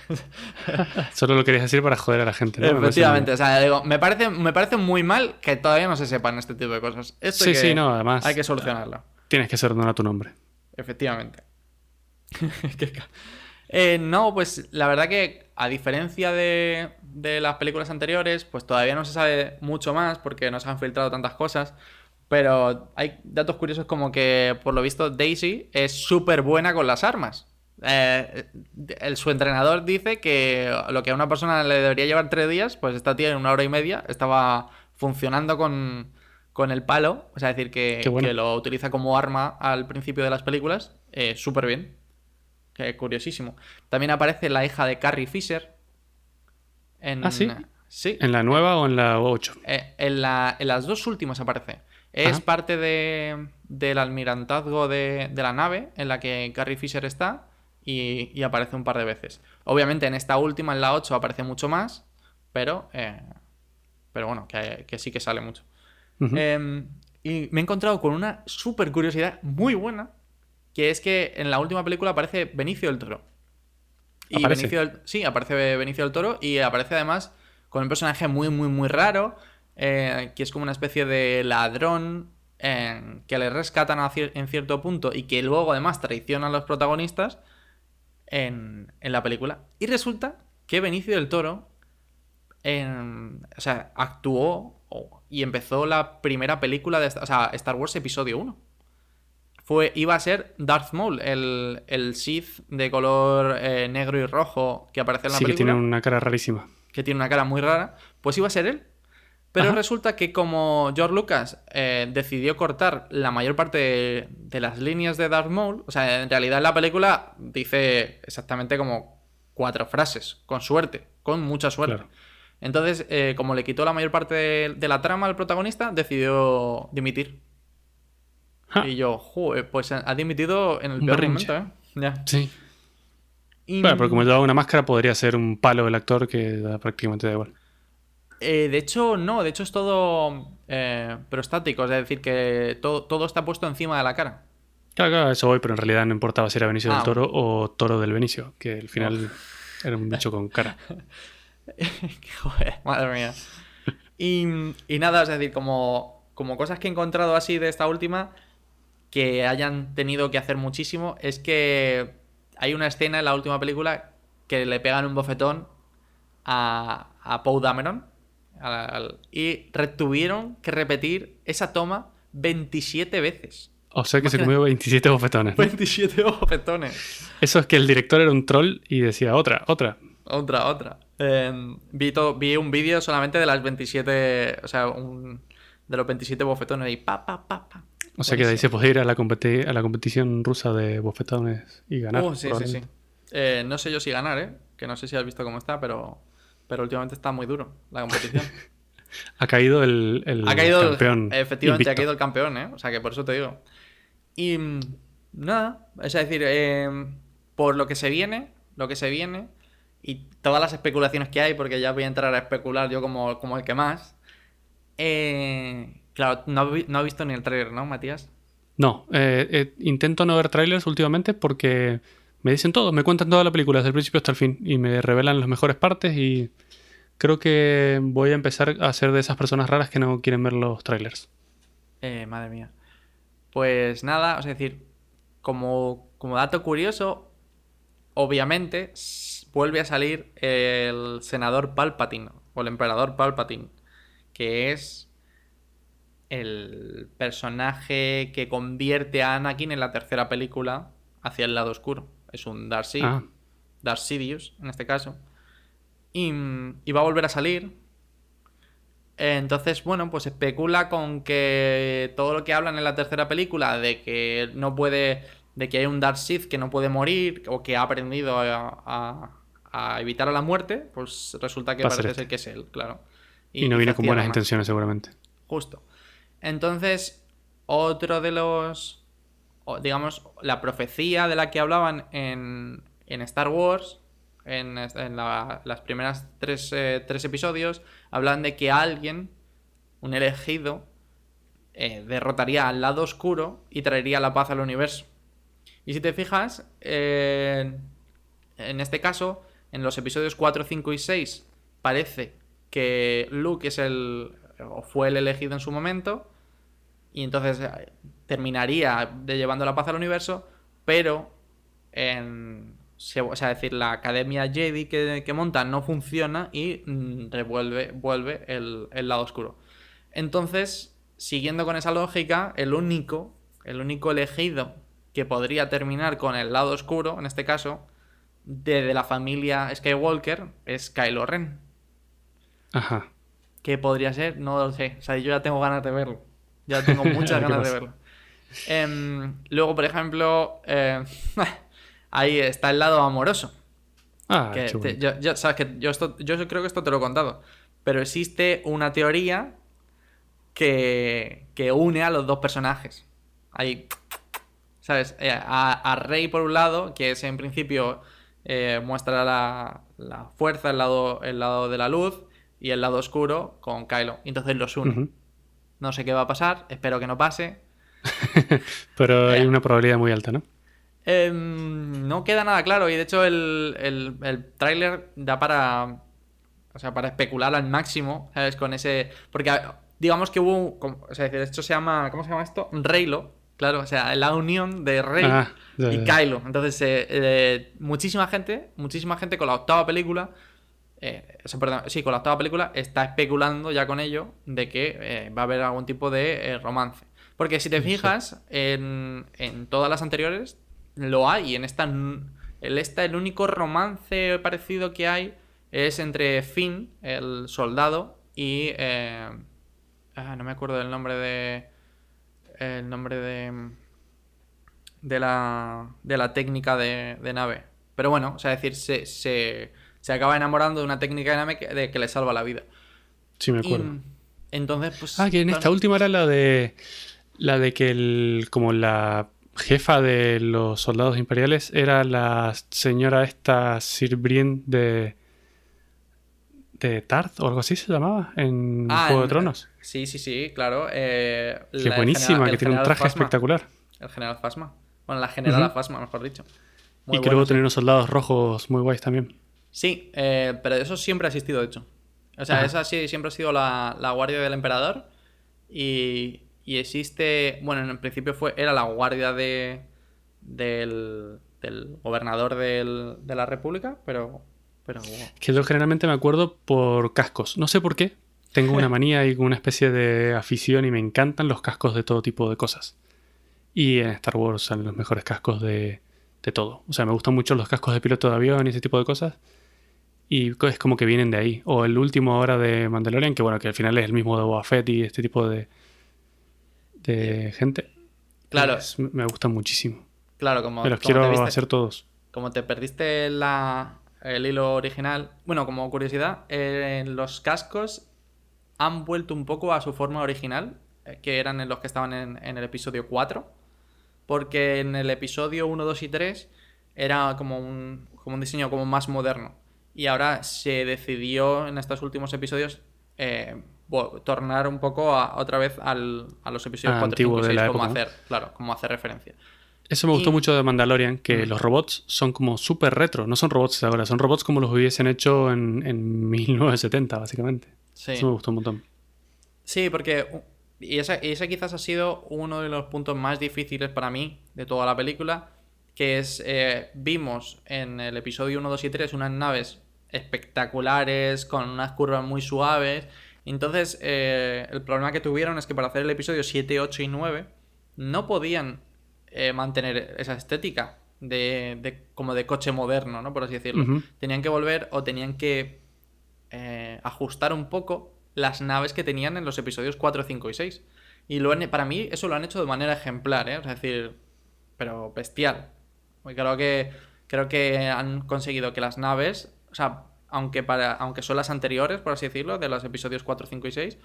Solo lo querías decir para joder a la gente, ¿no? Efectivamente, o sea, digo, me parece, me parece muy mal que todavía no se sepan este tipo de cosas. Esto Sí, que- sí, no, además- Hay que solucionarlo. Tienes que ser a tu nombre. Efectivamente. Eh, no, pues la verdad que a diferencia de, de las películas anteriores, pues todavía no se sabe mucho más porque no se han filtrado tantas cosas. Pero hay datos curiosos como que, por lo visto, Daisy es súper buena con las armas. Eh, el- su entrenador dice que lo que a una persona le debería llevar tres días, pues esta tía en una hora y media estaba funcionando con, con el palo. O sea, es decir, que, Qué bueno. que lo utiliza como arma al principio de las películas. eh, súper bien. Que curiosísimo. También aparece la hija de Carrie Fisher. En, ¿Ah, sí? Sí. ¿En la nueva o en la 8? Eh, en, la- en las dos últimas aparece. Es Ajá. parte de, del almirantazgo de, de la nave en la que Carrie Fisher está y, y aparece un par de veces. Obviamente en esta última, en la 8, aparece mucho más, pero, eh, pero bueno, que, que sí que sale mucho. Eh, y me he encontrado con una súper curiosidad muy buena, que es que en la última película aparece Benicio del Toro. Y ¿Aparece? Benicio del- sí, aparece Benicio del Toro y aparece además con un personaje muy, muy, muy raro, eh, que es como una especie de ladrón eh, que le rescatan a cier- en cierto punto y que luego además traiciona a los protagonistas en, en la película. Y resulta que Benicio del Toro en- o sea, actuó y empezó la primera película de o sea, Star Wars Episodio 1. fue, iba a ser Darth Maul, el, el Sith de color eh, negro y rojo que aparece en la Sí, que película tiene una cara rarísima. que tiene una cara muy rara, pues iba a ser él. Pero Ajá. resulta que como George Lucas eh, decidió cortar la mayor parte de, de las líneas de Darth Maul, o sea, en realidad en la película dice exactamente como cuatro frases, con suerte, con mucha suerte. Claro. Entonces, eh, como le quitó la mayor parte de, de la trama al protagonista, decidió dimitir. Y yo, joder, pues ha dimitido en el peor momento, ¿eh? Ya. Sí. Y- Bueno, pero como llevaba una máscara, podría ser un palo el actor que da prácticamente da igual. Eh, de hecho, no, de hecho es todo eh, prostático, es decir, que todo, todo está puesto encima de la cara. Claro, claro, eso voy, pero en realidad no importaba si era Benicio Ah. del Toro o Toro del Benicio, que al final era un bicho con cara. Joder, madre mía. Y, y nada, es decir, como, como cosas que he encontrado así de esta última que hayan tenido que hacer muchísimo, es que hay una escena en la última película que le pegan un bofetón a, a Poe Dameron al- al- y tuvieron que repetir esa toma 27 veces. O sea que se comió 27 bofetones. ¿no? 27 bofetones. Eso es que el director era un troll y decía otra, otra. Otra, otra. Eh, vi, un vídeo solamente de las 27. O sea, un, de los 27 bofetones y pa, pa, pa, pa. O sea que de ahí se puede ir a la, competi- a la competición rusa de bofetones y ganar. Uh, sí, sí, sí. probablemente. Eh, no sé yo si ganar, ¿eh? Que no sé si has visto cómo está, pero. Pero últimamente está muy duro la competición. Ha caído el, el ha caído el- campeón. efectivamente, ha caído el campeón, ¿eh? O sea que por eso te digo. Y mm, nada, es decir, eh, por lo que se viene, lo que se viene, y todas las especulaciones que hay, porque ya voy a entrar a especular yo como, como el que más. eh, claro, no, no has visto ni el trailer, ¿no, Matías? No, eh, eh, intento no ver trailers últimamente porque me dicen todo, me cuentan toda la película desde el principio hasta el fin y me revelan las mejores partes y creo que voy a empezar a ser de esas personas raras que no quieren ver los trailers. Eh, madre mía. Pues nada, es decir, como, como dato curioso, obviamente vuelve a salir el senador Palpatine o el emperador Palpatine, que es el personaje que convierte a Anakin en la tercera película hacia el lado oscuro. Es un Darth Sid- Ah. Darth Sidious, en este caso. Y, y va a volver a salir. Entonces, bueno, pues especula con que todo lo que hablan en la tercera película de que no puede. de que hay un Sith que no puede morir o que ha aprendido a, a- a evitar a la muerte, pues resulta que a ser parece este. ser que es él, claro. Y, no viene con buenas más. intenciones seguramente. Justo. Entonces, otro de los. Digamos, la profecía de la que hablaban en, en Star Wars, en, en la- las primeras tres, eh, tres episodios, hablan de que alguien, un elegido, eh, derrotaría al lado oscuro y traería la paz al universo. Y si te fijas, eh, en este caso, en los episodios 4, 5 y 6, parece que Luke es el. o fue el elegido en su momento. Y entonces terminaría de llevando la paz al universo. Pero en. O sea, es decir, la academia Jedi que, que montan no funciona y mm, revuelve, vuelve el, el lado oscuro. Entonces, siguiendo con esa lógica, el único, el único elegido que podría terminar con el lado oscuro, en este caso, de, de la familia Skywalker, es Kylo Ren. Ajá. ¿Qué podría ser? No lo sé. O sea, yo ya tengo ganas de verlo. Ya tengo muchas ¿Qué ganas de verlo. Em, luego, por ejemplo, eh, ahí está el lado amoroso. Ah, Que te- yo, yo- sabes que yo, esto, yo creo que esto te lo he contado. Pero existe una teoría que, que une a los dos personajes. Ahí, ¿sabes? Eh, a, a Rey por un lado, que es en principio eh, muestra la, la fuerza, el lado, el lado de la luz, y el lado oscuro con Kylo. Entonces los une. No sé qué va a pasar, espero que no pase. Pero hay Eh. una probabilidad muy alta, ¿no? Em, no queda nada claro y de hecho el, el, el tráiler da para o sea para especular al máximo sabes con ese porque digamos que hubo o sea esto se llama ¿cómo se llama esto? Reylo claro o sea la unión de Rey Ah, ya, y. Kylo entonces eh, eh, muchísima gente muchísima gente con la octava película eh, perdón, sí, con la octava película está especulando ya con ello de que va a haber algún tipo de romance. Porque si te fijas, en, en todas las anteriores lo hay. En esta, el, esta, el único romance parecido que hay es entre Finn, el soldado, y. eh, ah, no me acuerdo del nombre de. El nombre de. De la, de la técnica de, de nave. Pero bueno, o sea, es decir, se, se, se acaba enamorando de una técnica de nave que, de que le salva la vida. Sí, me Y, acuerdo. entonces, pues. Ah, que en esta última era la de. La de que el. como la jefa de los soldados imperiales era la señora esta Sir Brienne de. de Tarth o algo así se llamaba en Ah, Juego de en- Tronos. Sí, sí, sí, claro. eh, Que buenísima, general- que tiene un general traje espectacular. El general Fasma. Bueno, la generala Ujú. Phasma, mejor dicho. y Muy que buena, luego sí. tenía unos soldados rojos muy guays también. Sí, eh, pero eso siempre ha existido, de hecho. O sea, Ajá. esa sí siempre ha sido la, la guardia del emperador. Y, y existe. Bueno, en el principio fue era la guardia de del, del gobernador del- de la república, pero. Pero. Que yo generalmente me acuerdo por cascos. No sé por qué. Tengo una manía y una especie de afición y me encantan los cascos de todo tipo de cosas. Y en Star Wars salen los mejores cascos de, de todo. O sea, me gustan mucho los cascos de piloto de avión y ese tipo de cosas. Y es como que vienen de ahí. O el último ahora de Mandalorian, que bueno, que al final es el mismo de Boba Fett y este tipo de, de gente. Claro. Es- me gustan muchísimo. Claro, como. Me los como quiero viste- hacer todos. Como te perdiste la, el hilo original, bueno, como curiosidad, eh, los cascos han vuelto un poco a su forma original, eh, que eran en los que estaban en, en el episodio 4, porque en el episodio 1, 2 y 3 era como un, como un diseño como más moderno. Y ahora se decidió en estos últimos episodios eh, tornar un poco a- otra vez al- a los episodios Ah, 4, antiguo 5 y de 6, la como época, ¿no? hacer, claro, como hacer referencia. Eso me gustó Y- mucho de Mandalorian, que Mm. los robots son como súper retro. No son robots de ahora, son robots como los hubiesen hecho en, en 1970, básicamente. Sí. Eso me gustó un montón. Sí, porque. Y ese, y ese quizás ha sido uno de los puntos más difíciles para mí de toda la película. Que es. eh, vimos en el episodio 1, 2 y 3 unas naves espectaculares, con unas curvas muy suaves. Entonces, eh, el problema que tuvieron es que para hacer el episodio 7, 8 y 9 no podían eh, mantener esa estética de, de- como de coche moderno, ¿no? Por así decirlo. Tenían que volver o tenían que eh, ajustar un poco las naves que tenían en los episodios 4, 5 y 6. Y lo han- para mí eso lo han hecho de manera ejemplar, ¿eh? Es decir, pero bestial. Creo que, creo que han conseguido que las naves, o sea, aunque, para, aunque son las anteriores, por así decirlo, de los episodios 4, 5 y 6,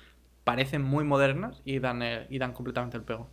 parecen muy modernas y dan, y dan completamente el pego.